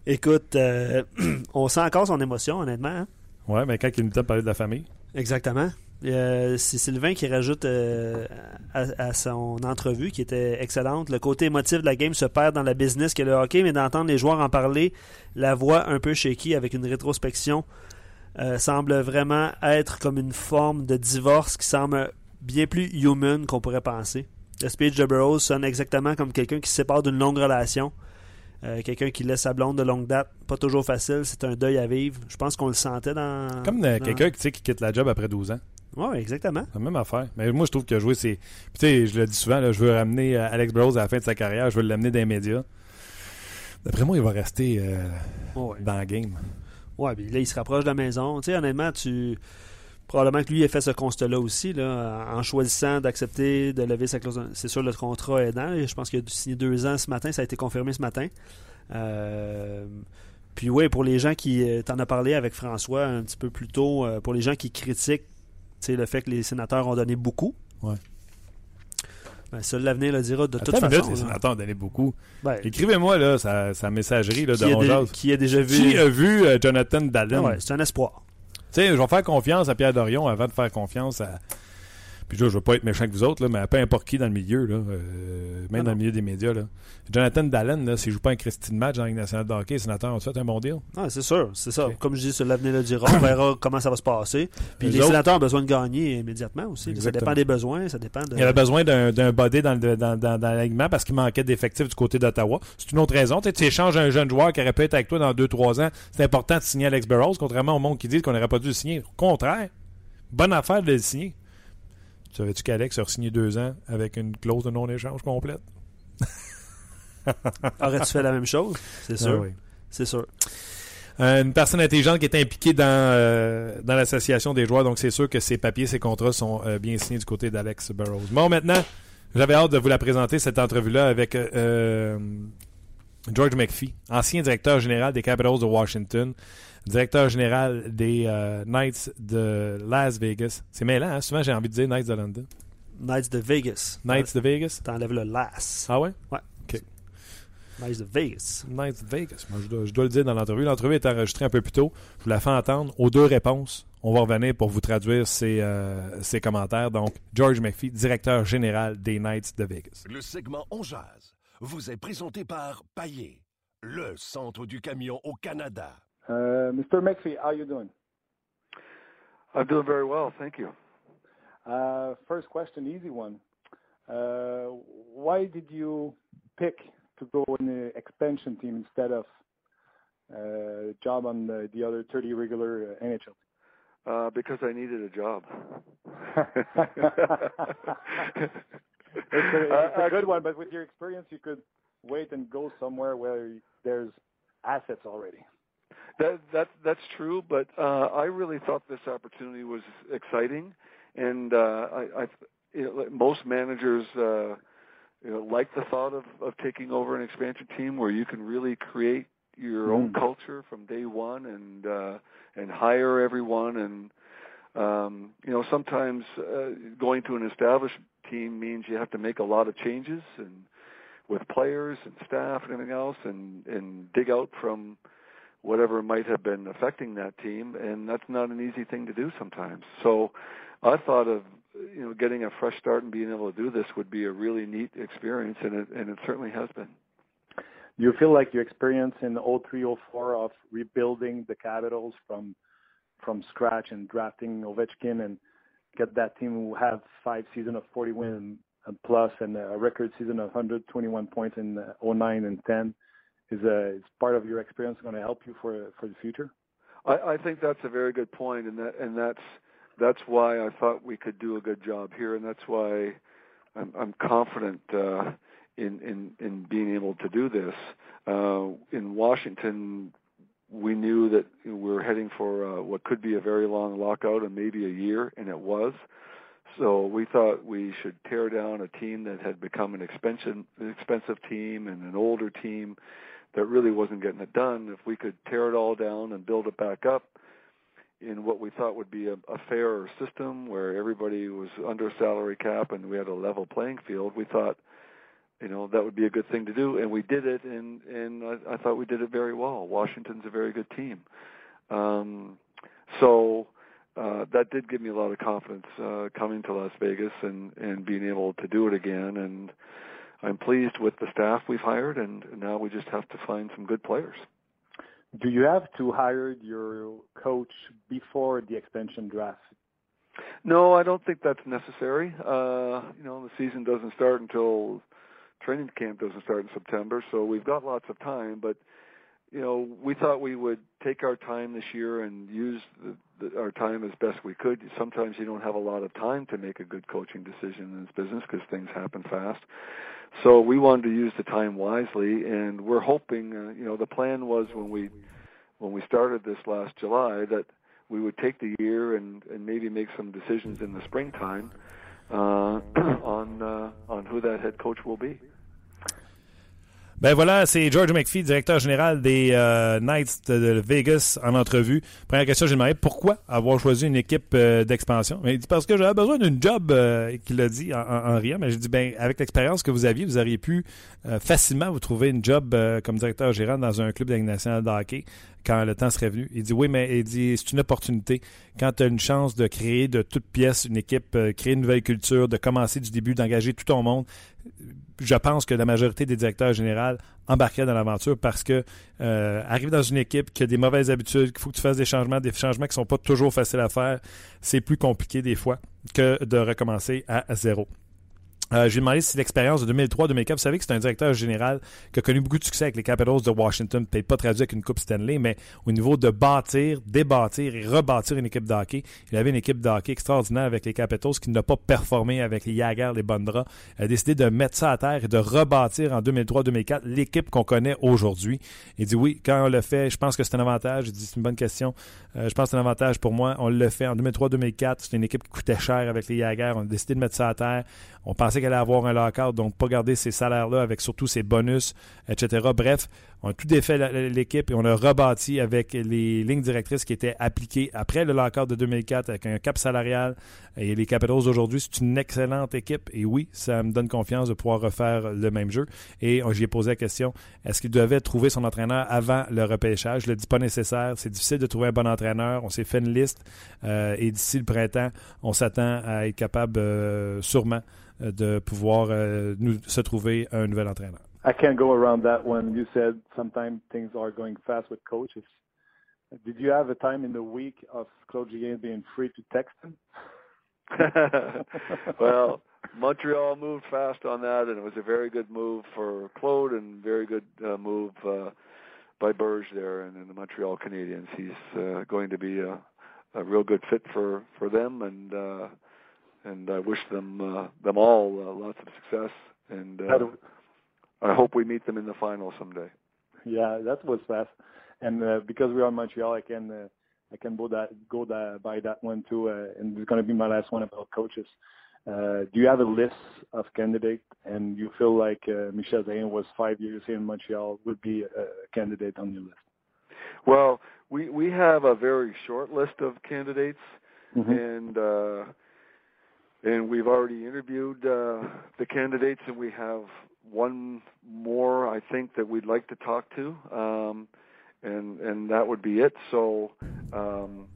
Écoute, euh, (clears throat) on sent encore son émotion, honnêtement. hein.
Ouais, mais quand il nous de parler de la famille.
Exactement. Euh, c'est Sylvain qui rajoute euh, à, à son entrevue, qui était excellente, le côté émotif de la game se perd dans la business que le hockey, mais d'entendre les joueurs en parler, la voix un peu shaky avec une rétrospection, euh, semble vraiment être comme une forme de divorce qui semble bien plus human qu'on pourrait penser. Le speech de Burroughs sonne exactement comme quelqu'un qui se sépare d'une longue relation. Euh, quelqu'un qui laisse sa blonde de longue date, pas toujours facile, c'est un deuil à vivre. Je pense qu'on le sentait dans.
Comme
dans-
quelqu'un qui, qui quitte la job après 12 ans.
Ouais, exactement.
C'est la même affaire. Mais moi, je trouve que jouer, c'est. Puis, tu sais, je le dis souvent, là, je veux ramener euh, Alex Burrows à la fin de sa carrière. Je veux l'amener dans les médias. D'après moi, il va rester euh,
Ouais.
dans la game.
Ouais, puis là, il se rapproche de la maison. Tu sais, honnêtement, tu. Probablement que lui a fait ce constat-là aussi, là, en choisissant d'accepter de lever sa clause. C'est sûr, le contrat aidant. Je pense qu'il a dû signer deux ans ce matin. Ça a été confirmé ce matin. Euh, Puis oui, pour les gens qui. euh, T'en as parlé avec François un petit peu plus tôt. euh, pour les gens qui critiquent sais, le fait que les sénateurs ont donné beaucoup.
Ouais.
Ben, ça, l'avenir le dira de toute
Attends une
façon.
minute, les sénateurs ont donné beaucoup.
Ben,
Écrivez-moi, là, sa, sa messagerie là, de
qui,
Jase.
qui a déjà vu.
Qui a vu euh, Jonathan Dallin?
Ouais, c'est un espoir.
Tu sais, je vais faire confiance à Pierre Dorion avant de faire confiance à. Puis là, je veux pas être méchant avec vous autres, là, mais à peu importe qui dans le milieu, là, euh, même
Ah
dans le milieu des médias. Là. Jonathan Dallin, là, s'il joue pas un Christine match dans la Ligue nationale de hockey, les sénateurs ont fait un bon deal.
Ah, c'est sûr, c'est ça. Comme je dis, sur l'avenir le dira, on verra (coughs) comment ça va se passer. Puis les
autres-
sénateurs ont besoin de gagner immédiatement aussi. Ça dépend des besoins, ça dépend de.
Il avait besoin d'un d'un body dans, le- dans, dans, dans l'alignement parce qu'il manquait d'effectifs du côté d'Ottawa. C'est une autre raison. Tu échanges un jeune joueur qui aurait pu être avec toi dans 2-3 ans. C'est important de signer Alex Burrows, contrairement au monde qui dit qu'on n'aurait pas dû le signer. Au contraire, bonne affaire de le signer. Tu savais-tu qu'Alex a signé deux ans avec une clause de non-échange complète? (laughs)
Aurais-tu fait la même chose? C'est sûr.
Ah oui.
C'est sûr.
Euh, une personne intelligente qui est impliquée dans, euh, dans l'association des joueurs, donc c'est sûr que ses papiers, ses contrats sont euh, bien signés du côté d'Alex Burrows. Bon, maintenant, j'avais hâte de vous la présenter, cette entrevue-là, avec George McPhee, ancien directeur général des Capitals de Washington, directeur général des euh, Knights de Las Vegas. C'est mêlant, hein? souvent j'ai envie de dire Knights de London.
Knights de Vegas.
Knights de Vegas?
T'enlèves le las.
Ah ouais?
Knights de Vegas.
Knights de Vegas. Moi, je, dois, je dois le dire dans l'entrevue. L'entrevue est enregistrée un peu plus tôt. Je vous la fais entendre. Aux deux réponses, on va revenir pour vous traduire ces, euh, ces commentaires. Donc, George McPhee, directeur général des Knights de Vegas.
Le segment On Jazz vous est présenté par Paillé, le centre du camion au Canada.
Uh, Mr. McPhee, how are you doing?
I'm doing very well, thank you.
Uh, first question, easy one. Uh, why did you pick to go in the expansion team instead of uh, job on the, the other 30 regular uh, NHL?
Uh, because I needed a job. (laughs)
it's a good one, but with your experience, you could wait and go somewhere where there's assets already.
That that that's true, but uh, I really thought this opportunity was exciting, and uh, I, I you know, most managers uh, you know like the thought of of taking over an expansion team where you can really create your mm. own culture from day one and uh, and hire everyone and um, you know sometimes uh, going to an established team means you have to make a lot of changes and with players and staff and everything else and and dig out from whatever might have been affecting that team, and that's not an easy thing to do sometimes. So I thought of you know getting a fresh start and being able to do this would be a really neat experience, and it and it certainly has been.
You feel like your experience in 0304 of rebuilding the Capitals from from scratch and drafting Ovechkin and get that team who have five seasons of 40 wins and plus and a record season of 121 points in 09 and 10 is uh, is part of your experience going to help you for for the future?
I, I think that's a very good point, and that and that's that's why I thought we could do a good job here, and that's why I'm, I'm confident uh, in in in being able to do this. Uh, in Washington, we knew that we were heading for uh, what could be a very long lockout and maybe a year, and it was. So we thought we should tear down a team that had become an expensive, expensive team and an older team that really wasn't getting it done. If we could tear it all down and build it back up in what we thought would be a, a fairer system where everybody was under salary cap and we had a level playing field, we thought, you know, that would be a good thing to do, and we did it, and and I, I thought we did it very well. Washington's a very good team, um, so. Uh, that did give me a lot of confidence uh, coming to Las Vegas and and being able to do it again and I'm pleased with the staff we've hired, and now we just have to find some good players.
Do you have to hire your coach before the expansion draft?
No, I don't think that's necessary. Uh, you know, the season doesn't start until training camp doesn't start in September, so we've got lots of time. But you know, we thought we would take our time this year and use the, the, our time as best we could. Sometimes you don't have a lot of time to make a good coaching decision in this business because things happen fast. So we wanted to use the time wisely, and we're hoping. Uh, you know, the plan was when we when we started this last July that we would take the year and and maybe make some decisions in the springtime uh, (clears throat) on uh, on who that head coach will be.
Ben voilà, c'est George McPhee, directeur général des euh, Knights de, Vegas, en entrevue. Première question, j'ai demandé pourquoi avoir choisi une équipe euh, d'expansion? Il dit parce que j'avais besoin d'une job, euh, qu'il a dit en, en, riant. Mais j'ai dit, ben avec l'expérience que vous aviez, vous auriez pu facilement vous trouver une job comme directeur général dans un club de nationale de hockey quand le temps serait venu. Il dit oui, mais il dit c'est une opportunité. Quand tu as une chance de créer de toutes pièces une équipe, créer une nouvelle culture, de commencer du début, d'engager tout ton monde, je pense que la majorité des directeurs généraux embarqueraient dans l'aventure parce que euh, arriver dans une équipe qui a des mauvaises habitudes, qu'il faut que tu fasses des changements, des changements qui sont pas toujours faciles à faire, c'est plus compliqué des fois que de recommencer à zéro. Euh, je lui ai demandé si l'expérience de 2003-2004, vous savez que c'est un directeur général qui a connu beaucoup de succès avec les Capitals de Washington, peut-être pas traduit avec une Coupe Stanley, mais au niveau de bâtir, débâtir et rebâtir une équipe de hockey. Il avait une équipe de hockey extraordinaire avec les Capitals qui n'a pas performé avec les Jagger, les Bondra. Il a décidé de mettre ça à terre et de rebâtir en 2003-2004 l'équipe qu'on connaît aujourd'hui. Il dit oui, quand on le fait, je pense que c'est un avantage. Il dit c'est une bonne question. Euh, je pense que c'est un avantage pour moi. On le fait en 2003-2004. C'est une équipe qui coûtait cher avec les Jagger. On a décidé de mettre ça à terre. On pensait qu'elle allait avoir un lockout, donc pas garder ces salaires-là avec surtout ses bonus, etc. Bref, on a tout défait l'équipe et on a rebâti avec les lignes directrices qui étaient appliquées après le lockout de 2004 avec un cap salarial. Et les Capitals aujourd'hui, c'est une excellente équipe. Et oui, ça me donne confiance de pouvoir refaire le même jeu. Et j'y ai posé la question, est-ce qu'il devait trouver son entraîneur avant le repêchage? Je le dis pas nécessaire. C'est difficile de trouver un bon entraîneur. On s'est fait une liste. Euh, et d'ici le printemps, on s'attend à être capable euh, sûrement de pouvoir euh, nous, se trouver un nouvel entraîneur.
I can't go around that one. You said sometimes things are going fast with coaches. Did you have a time in the week of Claude Julien being free to text him? (laughs)
well, Montreal moved fast on that, and it was a very good move for Claude and very good uh, move uh, by Burge there and, and the Montreal Canadiens. He's uh, going to be a, a real good fit for for them, and uh, and I wish them uh, them all uh, lots of success. And uh, I hope we meet them in the final someday.
Yeah, that was fast. And uh, because we are in Montreal, I can uh, I can go that go that by that one too. Uh, and it's going to be my last one about coaches. Uh, do you have a list of candidates, and you feel like uh, Michel Zayn was five years here in Montreal would be a candidate on your list?
Well, we we have a very short list of candidates,
Mhm.
and uh, and we've already interviewed uh, the candidates, and we have one more I think that we'd like to talk to, um, and and that would be it. So. Um,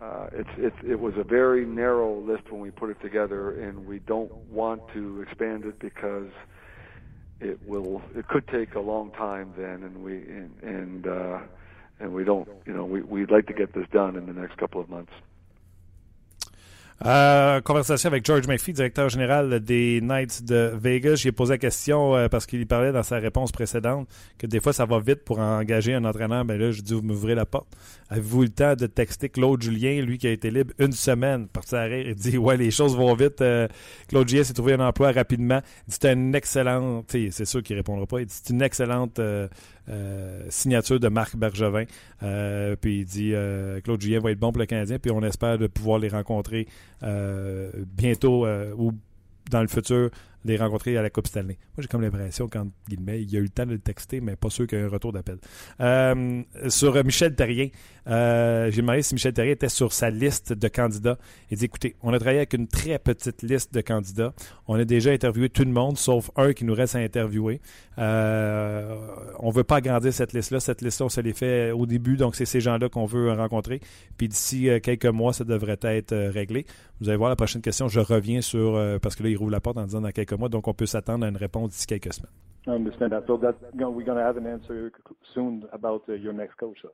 uh, it's it was a very narrow list when we put it together, and we don't want to expand it because it will it could take a long time then, and we and and, uh, and we don't you know we we'd like to get this done in the next couple of months.
Euh, conversation avec George McPhee, directeur général des Knights de Vegas. J'ai posé la question euh, parce qu'il parlait dans sa réponse précédente que des fois ça va vite pour engager un entraîneur. Ben là, je dis vous m'ouvrez la porte. Avez-vous le temps de texter Claude Julien, lui qui a été libre une semaine, parti à rire, il dit ouais les choses vont vite. Euh, Claude Julien s'est trouvé un emploi rapidement. C'est tu sais, c'est sûr qu'il répondra pas. C'est une excellente euh, signature de Marc Bergevin. Euh, puis il dit euh, Claude Julien va être bon pour le Canadien, puis on espère de pouvoir les rencontrer bientôt ou dans le futur, les rencontrer à la Coupe Stanley. Moi, j'ai comme l'impression qu'en guillemets, il a eu le temps de le texter, mais pas sûr qu'il y ait un retour d'appel. Euh, sur euh, Michel Terrien, euh, j'ai demandé si Michel Terrien était sur sa liste de candidats. Il dit écoutez, on a travaillé avec une très petite liste de candidats. On a déjà interviewé tout le monde, sauf un qui nous reste à interviewer. Euh, on veut pas agrandir cette liste-là. Cette liste-là, on se l'est fait au début, donc c'est ces gens-là qu'on veut rencontrer. Puis d'ici quelques mois, ça devrait être réglé. Vous allez voir la prochaine question. Je reviens sur parce que là, il rouvre la porte en disant dans quelques mois, donc on peut s'attendre à une réponse d'ici quelques semaines.
I understand that. So that you know, we're going to have an answer soon about uh, your next coach. So.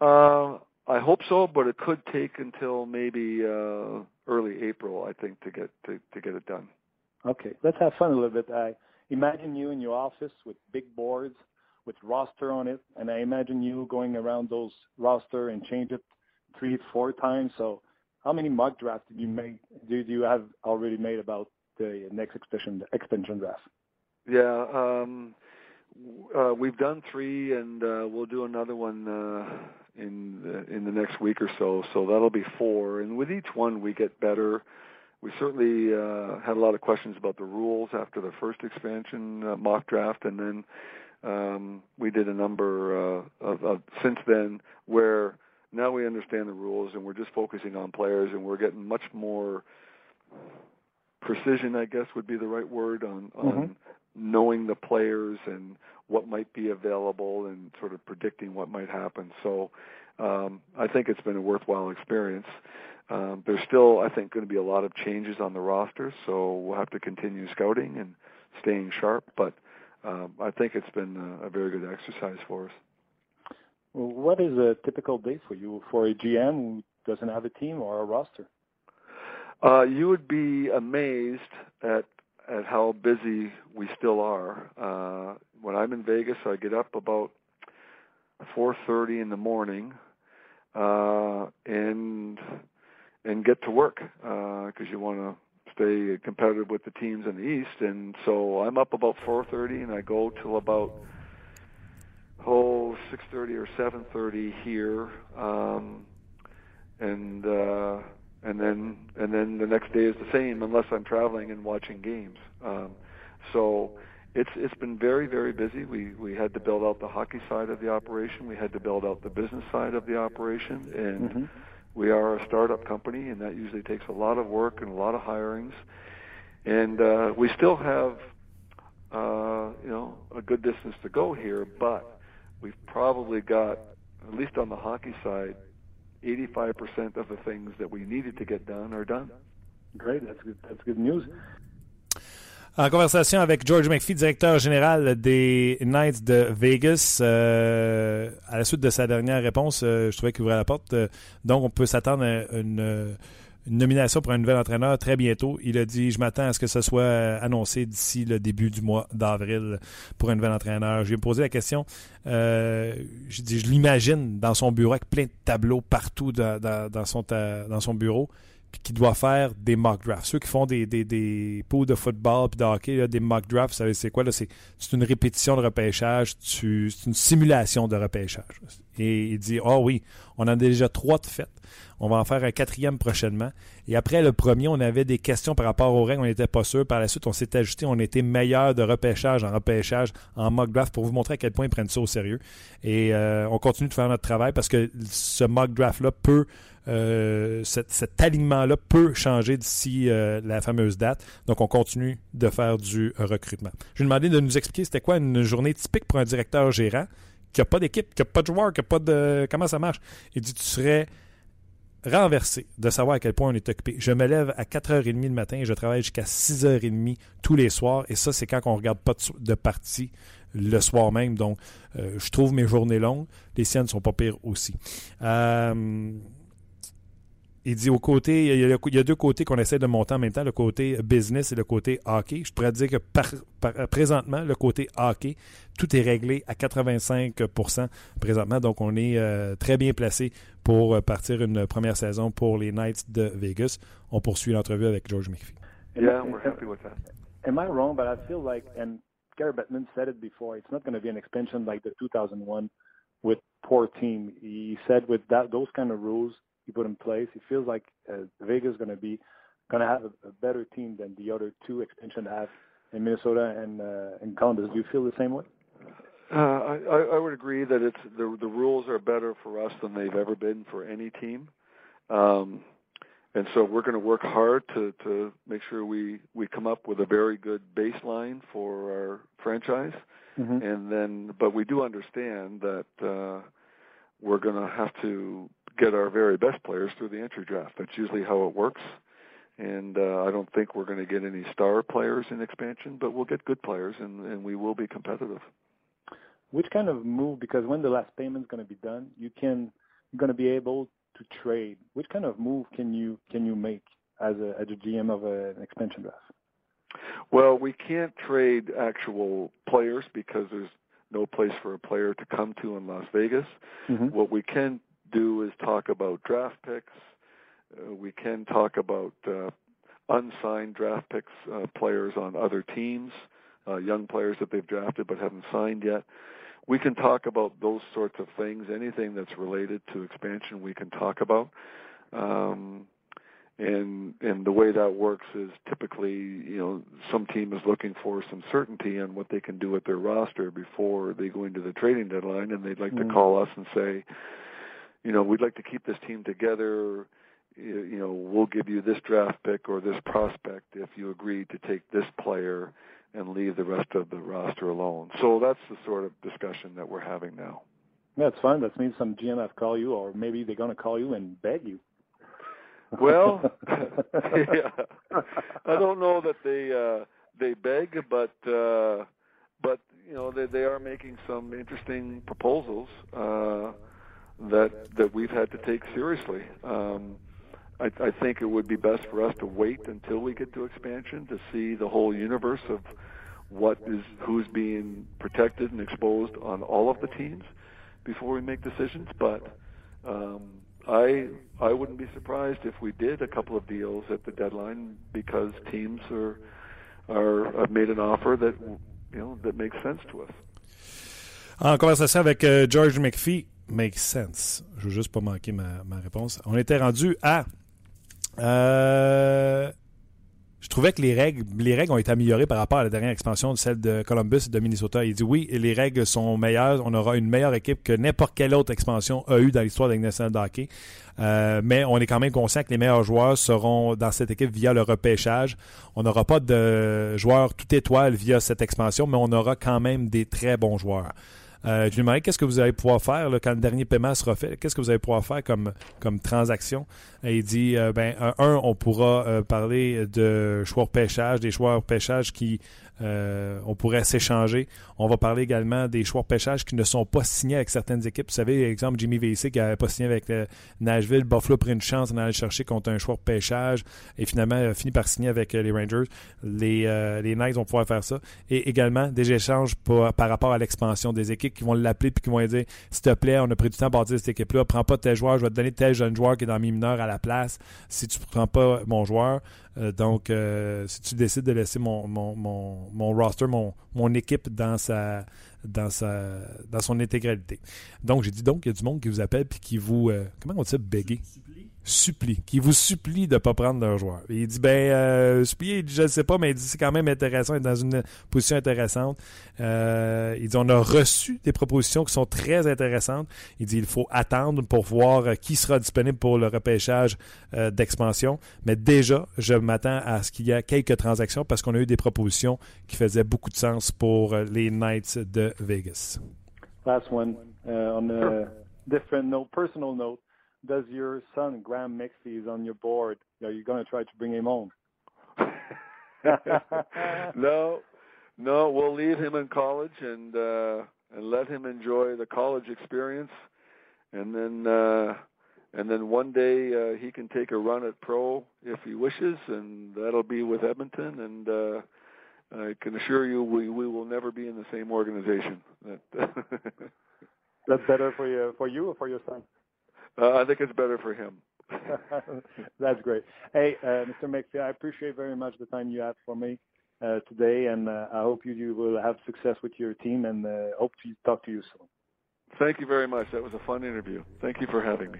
Uh, I hope so, but it could take until maybe uh, early April, I think, to get to, to get it done.
Okay, let's have fun a little bit. I imagine you in your office with big boards with roster on it, and I imagine you going around those roster and change it three, four times. So, how many mock drafts did you make? Do you have already made about the next expansion expansion draft?
Yeah, um, uh, we've done three, and uh, we'll do another one uh, in the, in the next week or so. So that'll be four, and with each one we get better. We certainly uh, had a lot of questions about the rules after the first expansion uh, mock draft, and then um, we did a number uh, of, of since then where now we understand the rules and we're just focusing on players and we're getting much more precision, I guess would be the right word on on
Mhm.
knowing the players and what might be available and sort of predicting what might happen. So um, I think it's been a worthwhile experience. Um, there's still, I think, going to be a lot of changes on the roster, so we'll have to continue scouting and staying sharp. But um, I think it's been a, a very good exercise for us.
Well, what is a typical day for you for a GM who doesn't have a team or a roster?
Uh, you would be amazed at at how busy we still are. Uh, when I'm in Vegas, I get up about 4:30 in the morning uh, and and get to work because you want to stay competitive with the teams in the East. And so I'm up about 4:30 and I go till about oh 6:30 or 7:30 here. Um, and uh and then and then the next day is the same unless I'm traveling and watching games. Um, so it's it's been very very busy. We we had to build out the hockey side of the operation. We had to build out the business side of the operation, and
Mhm.
we are a startup company, and that usually takes a lot of work and a lot of hirings. And uh, we still have uh, you know a good distance to go here, but we've probably got at least on the hockey side 85% of the things that we needed to get done are done.
Great, that's good. That's good news.
En conversation avec George McPhee, directeur général des Knights de Vegas, euh, à la suite de sa dernière réponse, euh, je trouvais qu'il ouvrait la porte. Euh, donc, on peut s'attendre à une, euh, une nomination pour un nouvel entraîneur très bientôt. Il a dit Je m'attends à ce que ce soit euh, annoncé d'ici le début du mois d'avril pour un nouvel entraîneur. Je lui ai posé la question euh, Je dis Je l'imagine dans son bureau avec plein de tableaux partout dans, son, dans son bureau qui doit faire des mock drafts. Ceux qui font des, des, des pots de football puis de hockey, des mock drafts, vous savez c'est quoi? C'est une répétition de repêchage, c'est une simulation de repêchage. Et il dit, oh oui, on en a déjà trois de faites. On va en faire un quatrième prochainement. Et après le premier, on avait des questions par rapport aux règles, on n'était pas sûr. Par la suite, on s'est ajusté, on était meilleur de repêchage en repêchage, en mock draft, pour vous montrer à quel point ils prennent ça au sérieux. Et euh, on continue de faire notre travail parce que ce mock draft-là peut euh, cet, alignement-là peut changer d'ici euh, la fameuse date. Donc, on continue de faire du recrutement. Je lui ai demandé de nous expliquer c'était quoi une journée typique pour un directeur gérant qui n'a pas d'équipe, qui n'a pas de joueurs, qui n'a pas de. Comment ça marche? Il dit Tu serais renversé de savoir à quel point on est occupé. Je me lève à 4h30 le matin et je travaille jusqu'à 6h30 tous les soirs. Et ça, c'est quand on ne regarde pas de partie le soir même. Donc, euh, je trouve mes journées longues. Les siennes sont pas pires aussi. Euh, il dit au côté, il y, a, deux côtés qu'on essaie de monter en même temps, le côté business et le côté hockey. Je pourrais dire que présentement, le côté hockey, tout est réglé à 85% présentement. Donc, on est euh, très bien placé pour partir une première saison pour les Knights de Vegas. On poursuit l'entrevue avec George McPhee.
Yeah, we're happy with that.
Am I wrong? But I feel like, and Gary Bettman said it before, it's not going to be an expansion like the 2001 with poor team. He said with that those kind of rules, he put in place. He feels like uh, Vegas is going to be going to have a, a, better team than the other two expansion have in Minnesota and uh, in Columbus. Do you feel the same way?
Uh, I, I would agree that it's the the rules are better for us than they've ever been for any team, um, and so we're going to work hard to to make sure we we come up with a very good baseline for our franchise, mm-hmm. and then but we do understand that uh, we're going to have to get our very best players through the entry draft. That's usually how it works. And uh, I don't think we're going to get any star players in expansion, but we'll get good players, and, and we will be competitive.
Which kind of move? Because when the last payment is going to be done, you can you're going to be able to trade. Which kind of move can you can you make as a as a GM of a, an expansion draft?
Well, we can't trade actual players because there's no place for a player to come to in Las Vegas. Mm-hmm. What we can do is talk about draft picks. Uh, we can talk about uh, unsigned draft picks, uh, players on other teams, uh, young players that they've drafted but haven't signed yet. We can talk about those sorts of things. Anything that's related to expansion, we can talk about. Um, and and the way that works is typically, you know, some team is looking for some certainty on what they can do with their roster before they go into the trading deadline, and they'd like mm-hmm. to call us and say, you know, we'd like to keep this team together. You know, we'll give you this draft pick or this prospect if you agree to take this player and leave the rest of the roster alone. So that's the sort of discussion that we're having now.
That's fine. That means some GM have call you, or maybe they're going to call you and beg you.
Well, (laughs) yeah. I don't know that they uh, they beg, but uh, but you know they they are making some interesting proposals. Uh, that that we've had to take seriously. Um, I, I think it would be best for us to wait until we get to expansion to see the whole universe of what is who's being protected and exposed on all of the teams before we make decisions. But um, I I wouldn't be surprised if we did a couple of deals at the deadline because teams are are have made an offer that you know that makes sense to us.
En conversation avec euh, George McPhee, Make sense. Je veux juste pas manquer ma, ma réponse. On était rendu à. Euh, je trouvais que les règles, les règles ont été améliorées par rapport à la dernière expansion, celle de Columbus et de Minnesota. Il dit oui, les règles sont meilleures. On aura une meilleure équipe que n'importe quelle autre expansion a eu dans l'histoire de nationale de hockey. Euh, mais on est quand même conscient que les meilleurs joueurs seront dans cette équipe via le repêchage. On n'aura pas de joueurs tout étoile via cette expansion, mais on aura quand même des très bons joueurs. Euh, je lui demandais qu'est-ce que vous allez pouvoir faire quand le dernier paiement sera fait? Qu'est-ce que vous allez pouvoir faire comme, comme transaction? Il dit, euh, ben, un, on pourra euh, parler de choix pêchage, des choix pêchage qui euh, on pourrait s'échanger. On va parler également des choix de pêchage qui ne sont pas signés avec certaines équipes. Vous savez, exemple, Jimmy VC qui n'avait pas signé avec euh, Nashville. Buffalo a pris une chance en allant chercher contre un choix de pêchage et finalement a fini par signer avec euh, les Rangers. Les, Knights vont pouvoir faire ça. Et également des échanges par rapport à l'expansion des équipes qui vont l'appeler puis qui vont dire S'il te plaît, on a pris du temps à bâtir cette équipe-là. Prends pas tel joueur, je vais te donner tel jeune joueur qui est dans mi mineur à la place. Si tu prends pas mon joueur, euh, donc, euh, si tu décides de laisser mon, mon, mon, mon roster, mon, mon, équipe dans sa, dans sa dans son intégralité. Donc, j'ai dit donc, il y a du monde qui vous appelle puis qui vous. Euh, comment on dit ça, béguer? Supplie, qui vous supplie de ne pas prendre leur joueur. il dit, ben, euh, supplier, je ne sais pas, mais il dit, c'est quand même intéressant, il est dans une position intéressante. Euh, il dit, on a reçu des propositions qui sont très intéressantes. Il dit, il faut attendre pour voir euh, qui sera disponible pour le repêchage euh, d'expansion. Mais déjà, je m'attends à ce qu'il y ait quelques transactions parce qu'on a eu des propositions qui faisaient beaucoup de sens pour les Knights de Vegas.
Last one, uh, on a different note, personal note. Does your son Graham Mixey is on your board? Are you going to try to bring him home? (laughs)
no, no. We'll leave him in college and uh, and let him enjoy the college experience, and then uh, and then one day uh, he can take a run at pro if he wishes, and that'll be with Edmonton. And uh, I can assure you, we we will never be in the same organization.
That (laughs) That's better for you for you or for your son.
Uh, I think it's better for him. (laughs)
That's great. Hey, uh, Mr. McPhee, I appreciate very much the time you had for me uh, today, and uh, I hope you, you, will have success with your team, and uh, hope to talk to you soon.
Thank you very much. That was a fun interview. Thank you for having me.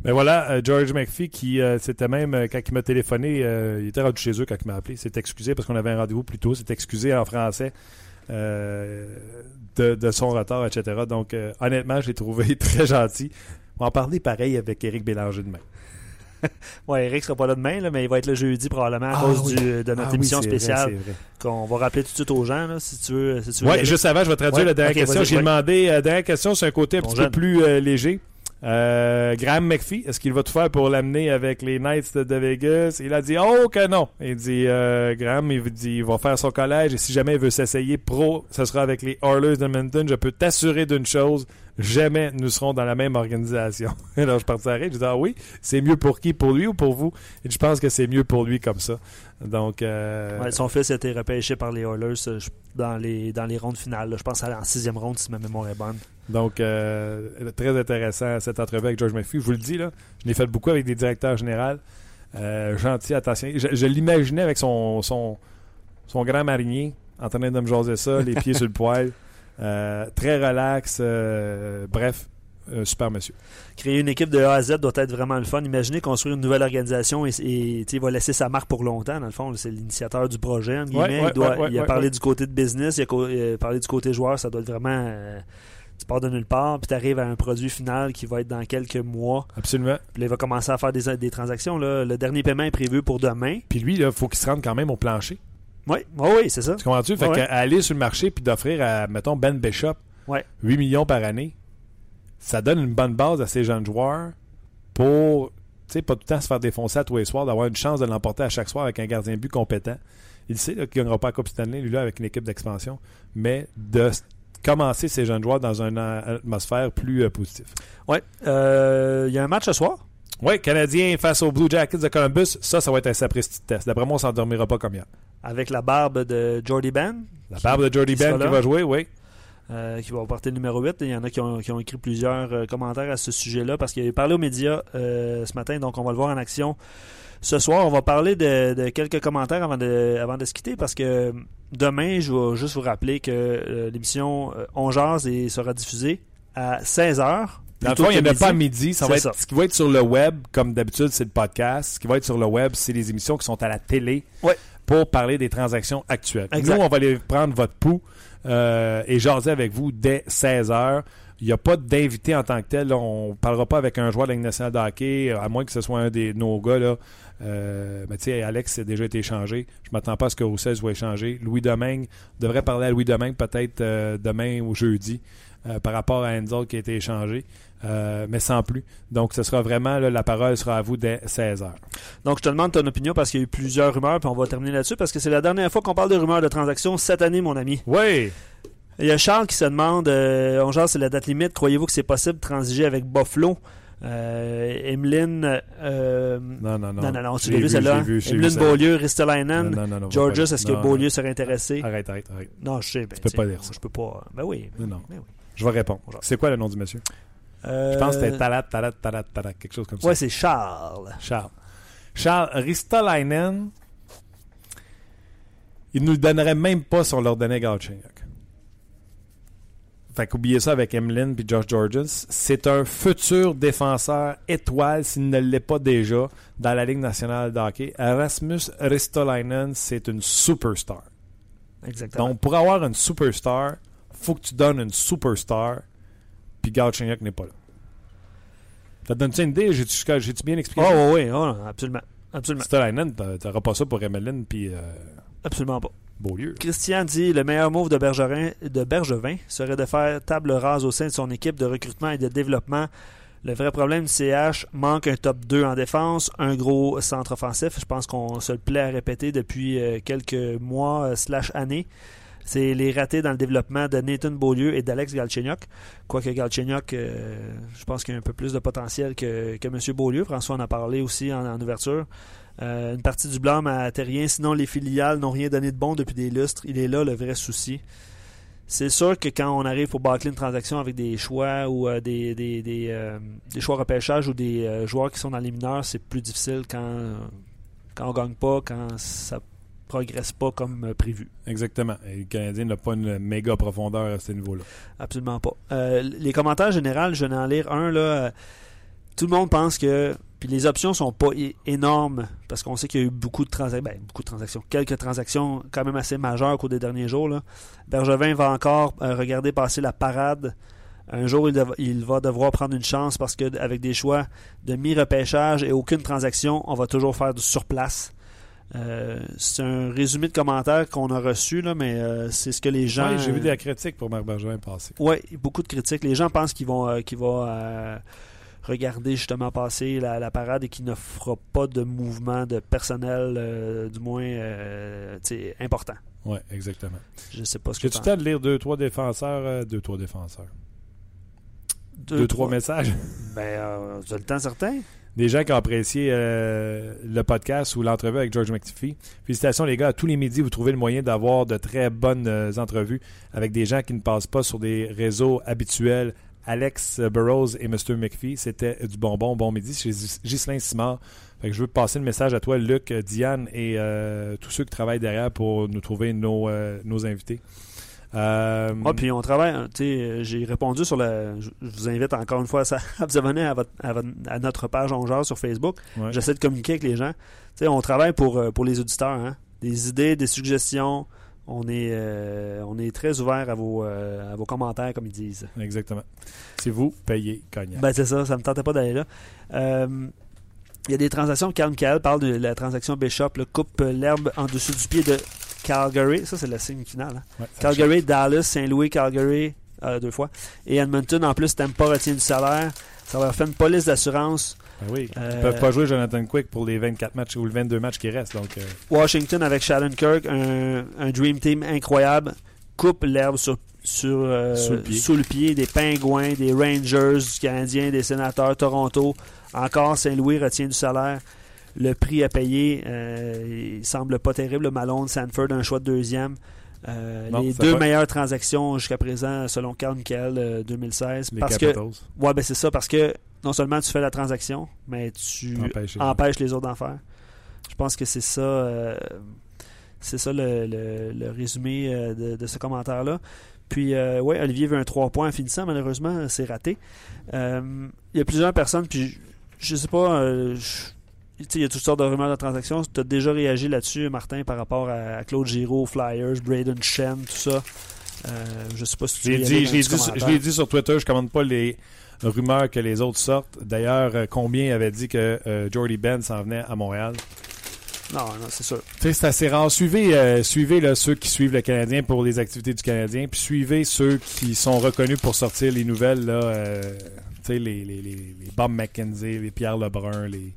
Ben voilà, euh, George McPhee qui euh, c'était même euh, quand il m'a téléphoné, euh, il était rendu chez eux quand il m'a appelé. s'est excusé parce qu'on avait un rendez-vous plus tôt. s'est excusé en français euh, de, de, son retard, etc. Donc honnêtement, je l'ai trouvé (laughs) très gentil. On va en parler pareil avec Eric Bélanger demain. (laughs)
ouais, Eric sera pas là demain, là, mais il va être le jeudi probablement à ah cause du, de notre ah émission spéciale qu'on va rappeler tout de suite aux gens, là, si tu veux. Si tu
veux ouais, juste avant, je vais traduire la dernière question. J'ai demandé, la euh, dernière question, c'est un côté un petit peu plus euh, léger. Euh, Graham McPhee, est-ce qu'il va tout faire pour l'amener avec les Knights de, Vegas? Il a dit oh que non. Il dit euh, Graham, il, dit, il va faire son collège et si jamais il veut s'essayer pro, ce sera avec les Oilers d'Edmonton. Je peux t'assurer d'une chose, jamais nous serons dans la même organisation. (laughs) Alors je partirai, je dis ah oui, c'est mieux pour qui, pour lui ou pour vous? Et je pense que c'est mieux pour lui comme ça. Donc euh...
son fils a été repêché par les Oilers euh, dans les dans les rondes finales. Je pense à en sixième ronde si ma mémoire est bonne.
Donc euh, très intéressant cette entrevue avec George McPhee. Je vous le dis là, je l'ai fait beaucoup avec des directeurs généraux. Euh, gentil, attention. Je, l'imaginais avec son, son, son grand marinier en train de me jaser ça, les pieds sur le poil. (laughs) Euh, très relax. Euh, bref, super monsieur.
Créer une équipe de A à Z doit être vraiment le fun. Imaginez construire une nouvelle organisation et, il va laisser sa marque pour longtemps. Dans le fond, c'est l'initiateur du projet. il, doit, il a parlé du côté de business, il a, parlé du côté joueur. Ça doit être vraiment. Euh, tu pars de nulle part, puis tu arrives à un produit final qui va être dans quelques mois.
Absolument.
Puis là, il va commencer à faire des, des transactions. Là. Le dernier paiement est prévu pour demain.
Puis lui, il faut qu'il se rende quand même au plancher.
Oui, oui, c'est ça.
Tu comprends-tu? Fait qu'aller sur le marché puis d'offrir à, mettons, Ben Bishop 8 millions par année, ça donne une bonne base à ces jeunes joueurs pour, tu sais, pas tout le temps se faire défoncer à tous les soirs, d'avoir une chance de l'emporter à chaque soir avec un gardien de but compétent. Il sait qu'il ne gagnera pas la Coupe Stanley, lui, là, avec une équipe d'expansion, mais de commencer ces jeunes joueurs dans une atmosphère plus euh, positive.
Oui. Euh, il y a un match ce soir?
Oui, Canadien face aux Blue Jackets de Columbus. Ça, ça va être un sapristi test. D'après moi, on s'endormira pas comme hier.
Avec la barbe de Jordy Ben?
La barbe de Jordy Ben qui va jouer, oui.
Euh, qui va porter le numéro 8. Il y en a qui ont, qui ont écrit plusieurs euh, commentaires à ce sujet-là parce qu'il a parlé aux médias euh, ce matin, donc on va le voir en action ce soir. On va parler de, quelques commentaires avant de, avant de se quitter parce que demain, je vais juste vous rappeler que l'émission On Jazz sera diffusée à 16h.
Dans le fond, il n'y en a pas à midi. Ça va être, Ce qui va être sur le web, comme d'habitude, c'est le podcast. Ce qui va être sur le web, c'est les émissions qui sont à la télé.
Ouais
pour parler des transactions actuelles. Nous, on va aller prendre votre pouls euh, et jaser avec vous dès 16 h. Il n'y a pas d'invité en tant que tel. On ne parlera pas avec un joueur de la Ligue nationale de hockey, à moins que ce soit un de nos gars. Là. Euh, mais tu sais, Alex a déjà été échangé. Je ne m'attends pas à ce que Roussel soit échangé. Louis Domingue devrait parler à Louis Domingue peut-être euh, demain ou jeudi. Euh, par rapport à Enzel qui a été échangé, euh, mais sans plus. Donc, ce sera vraiment, là, la parole sera à vous dès 16h.
Donc, je te demande ton opinion parce qu'il y a eu plusieurs rumeurs, puis on va terminer là-dessus parce que c'est la dernière fois qu'on parle de rumeurs de transactions cette année, mon ami.
Oui!
Il y a Charles qui se demande, euh, on genre c'est la date limite, croyez-vous que c'est possible de transiger avec Buffalo? Euh, Emeline, euh,
Non, non, non.
non, non, non, tu l'as vu celle-là. Emeline. Beaulieu, Ristolainen, Georges, est-ce que Beaulieu serait intéressé?
Arrête, arrête, arrête.
Non, je sais. Ben,
Tu peux
tu
pas dire ça.
Je peux pas. Ben oui.
Non, non.
Ben oui.
Je vais répondre. C'est quoi le nom du monsieur?
Euh,
Je pense que c'était Talat, Talat, Talat, Talat, quelque chose comme ça.
Ouais, c'est Charles.
Charles. Charles Ristolainen, il nous le donnerait même pas si on leur donnait Galchenyuk. Fait qu'oubliez ça avec Emlyn puis Josh Georges. C'est un futur défenseur étoile, s'il ne l'est pas déjà, dans la Ligue nationale de hockey. Rasmus Ristolainen, c'est une superstar.
Exactement.
Donc, pour avoir une superstar, faut que tu donnes une superstar, puis Galchenyuk n'est pas là. Ça te donne-tu une idée? J'ai-tu j'ai-tu bien expliqué?
Oh,
ça?
oui, oui, oh, absolument. Absolument.
Ristolainen, t'a- t'auras pas ça pour Emeline puis euh,
Absolument pas.
Beaulieu.
Christian dit le meilleur move de Bergerin, de Bergevin serait de faire table rase au sein de son équipe de recrutement et de développement. Le vrai problème du CH manque un top 2 en défense, un gros centre offensif. Je pense qu'on se le plaît à répéter depuis euh, quelques mois euh, slash années. C'est les ratés dans le développement de Nathan Beaulieu et d'Alex Galchenyuk. Quoique Galchenyuk, euh, je pense qu'il a un peu plus de potentiel que, M. Beaulieu. François en a parlé aussi en, ouverture. Euh, une partie du blâme à Terrien, sinon les filiales n'ont rien donné de bon depuis des lustres. Il est là le vrai souci. C'est sûr que quand on arrive pour bâcler une transaction avec des choix ou euh, des, des, choix repêchage ou des joueurs qui sont dans les mineurs, c'est plus difficile quand, quand on gagne pas, quand ça progresse pas comme euh, prévu.
Exactement. Et le Canadien n'a pas une méga profondeur à ce niveau-là.
Absolument pas. Euh, les commentaires généraux, je vais en lire un. Là, euh, tout le monde pense que. Puis les options sont pas énormes parce qu'on sait qu'il y a eu beaucoup de transactions. Ben, beaucoup de transactions. Quelques transactions quand même assez majeures au cours des derniers jours. Là. Bergevin va encore euh, regarder passer la parade. Un jour, il, dev- il va devoir prendre une chance parce que avec des choix de mi-repêchage et aucune transaction, on va toujours faire du surplace. Euh, c'est un résumé de commentaires qu'on a reçu, là, mais euh, c'est ce que les gens.
Ouais, J'ai vu des critiques pour Marc Bergevin passer.
Oui, beaucoup de critiques. Les gens pensent qu'ils vont, euh, qu'il va euh, regarder justement passer la, la parade et qu'il ne fera pas de mouvement de personnel, du moins tu important.
Oui, exactement.
Je sais pas ce que
le temps de lire deux, trois défenseurs? deux, trois défenseurs?
Deux,
Deux, trois messages?
Ben, tu as le temps certain?
Des gens qui ont apprécié euh, le podcast ou l'entrevue avec George McPhee. Félicitations les gars. À tous les midis, vous trouvez le moyen d'avoir de très bonnes euh, entrevues avec des gens qui ne passent pas sur des réseaux habituels. Alex Burrows et Mr. McPhee, c'était du bonbon. Bon midi. Gis- Ghislain Simard. Je veux passer le message à toi, Luc, Diane et euh, tous ceux qui travaillent derrière pour nous trouver nos, nos invités. Euh,
Moi, puis on travaille, hein, euh, j'ai répondu sur le. Je vous invite encore une fois (laughs) à, vous abonner à, votre, à, votre- à notre page On Jase sur Facebook.
ouais.
J'essaie de communiquer avec les gens. Tu sais, on travaille pour, euh, pour les auditeurs. Hein. Des idées, des suggestions. On est, euh, on est très ouvert à vos, euh, à vos commentaires, comme ils disent.
Exactement. C'est vous, payez, cognac.
Ben, c'est ça, ça me tentait pas d'aller là. Il y a des transactions. Carl Michael parle de la transaction Bishop, le coupe l'herbe en dessous du pied de Calgary. Ça, c'est la signe finale. hein.
Ouais,
Calgary, Dallas, Saint-Louis, Calgary, euh, deux fois. Et Edmonton, en plus, Tampa retient du salaire. Ça leur fait une police d'assurance.
Ben oui.
Euh,
Ils peuvent pas jouer Jonathan Quick pour les 24 matchs ou les 22 matchs qui restent. Donc, euh,
Washington avec Shannon-Kirk, un, un Dream Team incroyable. Coupe l'herbe sur, sur, euh,
Sous le pied.
sous le pied des Pingouins, des Rangers, du Canadien, des Sénateurs, Toronto. Encore Saint-Louis retient du salaire. Le prix à payer, euh, il semble pas terrible. Malone, Sanford, un choix de deuxième. Euh,
Non,
les deux
va.
meilleures transactions jusqu'à présent, selon Carl Michael, euh, 2016.
les
parce que, ouais, ben c'est ça, parce que non seulement tu fais la transaction, mais tu
Empêches les
autres d'en faire. Je pense que c'est ça, euh, c'est ça le, le- le résumé euh, de, de ce commentaire-là. Puis, euh, ouais, Olivier veut un 3 points en finissant. Malheureusement, c'est raté. Euh, Il y a plusieurs personnes, puis je, sais pas, euh, je- il y a toutes sortes de rumeurs de transactions. Tu as déjà réagi là-dessus, Martin, par rapport à, à Claude Giraud, Flyers, Braden Shen, tout ça. Euh, je sais pas si tu
l'ai dit, je l'ai dit, je l'ai dit sur Twitter, je commande pas les rumeurs que les autres sortent. D'ailleurs, euh, combien avait dit que euh, Jordy Ben s'en venait à Montréal?
Non, non, c'est sûr.
C'est assez rare. Suivez, euh, suivez là, ceux qui suivent le Canadien pour les activités du Canadien, puis suivez ceux qui sont reconnus pour sortir les nouvelles, là, les, les, les, les, Bob McKenzie, les Pierre Lebrun, les.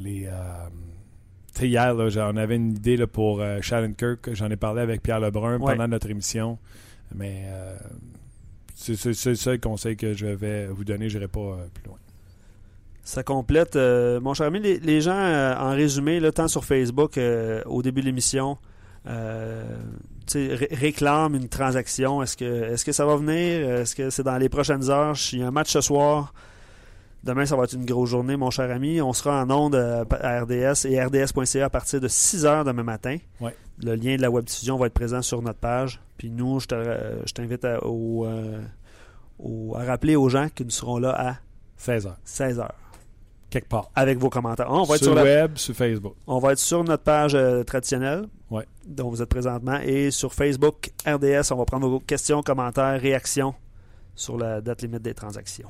Les euh, hier, là, on avait une idée là, pour euh, Shannon Kirk. J'en ai parlé avec Pierre Lebrun
Ouais.
pendant notre émission. Mais euh, c'est le seul conseil que je vais vous donner. Je n'irai pas euh, plus loin.
Ça complète. mon cher ami, les, les gens, en résumé, là, tant sur Facebook, au début de l'émission, ré- réclament une transaction. Est-ce que, est-ce que ça va venir? Est-ce que c'est dans les prochaines heures? Il y a un match ce soir. Demain, ça va être une grosse journée, mon cher ami. On sera en ondes euh, à RDS et RDS.ca à partir de 6 heures demain matin.
Ouais.
Le lien de la web-diffusion va être présent sur notre page. Puis nous, je te- je t'invite à, au, euh, à rappeler aux gens que nous serons là à
16 heures,
16 heures
quelque part.
avec vos commentaires. On va être
sur
sur,
le
la-
web, sur Facebook.
on va être sur notre page euh, traditionnelle,
Ouais.
dont vous êtes présentement, et sur Facebook RDS, on va prendre vos questions, commentaires, réactions sur la date limite des transactions.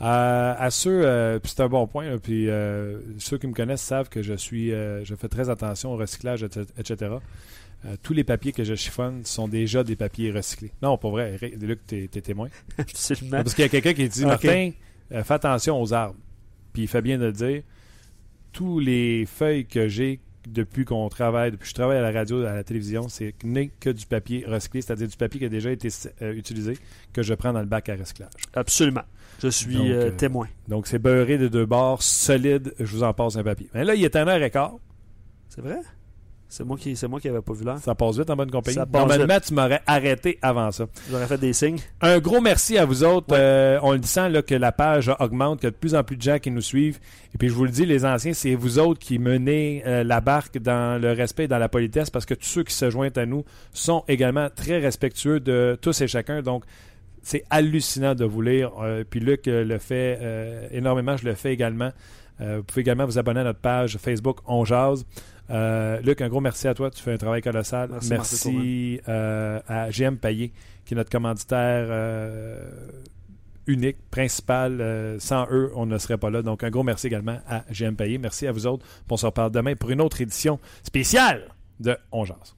Euh, à ceux, euh, c'est un bon point, là, puis euh, ceux qui me connaissent savent que je suis, euh, je fais très attention au recyclage, etc. Euh, tous les papiers que je chiffonne sont déjà des papiers recyclés. Non, pour vrai, Luc, t'es t'es témoin. (laughs)
Absolument.
Parce qu'il y a quelqu'un qui dit. Martin, fais attention aux arbres. Puis il fait bien de le dire. Tous les feuilles que j'ai depuis qu'on travaille, depuis que je travaille à la radio, à la télévision, c'est n'est que du papier recyclé, c'est-à-dire du papier qui a déjà été euh, utilisé, que je prends dans le bac à recyclage.
Absolument. Je suis
Donc,
euh,
euh,
témoin.
Donc, c'est beurré de deux bords, solide. Je vous en passe un papier. Mais là, il est un heure et quart.
C'est vrai? C'est moi qui c'est moi qui avais pas vu l'heure.
Ça passe vite en bonne compagnie. Normalement, tu m'aurais arrêté avant ça.
J'aurais fait des signes.
Un gros merci à vous autres.
Ouais.
Euh, on le sent là, que la page augmente, qu'il y a de plus en plus de gens qui nous suivent. Et puis, je vous le dis, les anciens, c'est vous autres qui menez euh, la barque dans le respect et dans la politesse parce que tous ceux qui se joignent à nous sont également très respectueux de tous et chacun. Donc, c'est hallucinant de vous lire. Euh, puis Luc euh, le fait euh, énormément, je le fais également. Vous pouvez également vous abonner à notre page Facebook On Jase. Luc, un gros merci à toi. Tu fais un travail colossal.
Merci,
Merci, à GM Payet, qui est notre commanditaire unique, principal. Euh, sans eux, on ne serait pas là. Donc, un gros merci également à GM Payet. Merci à vous autres. On se reparle demain pour une autre édition spéciale de On Jase.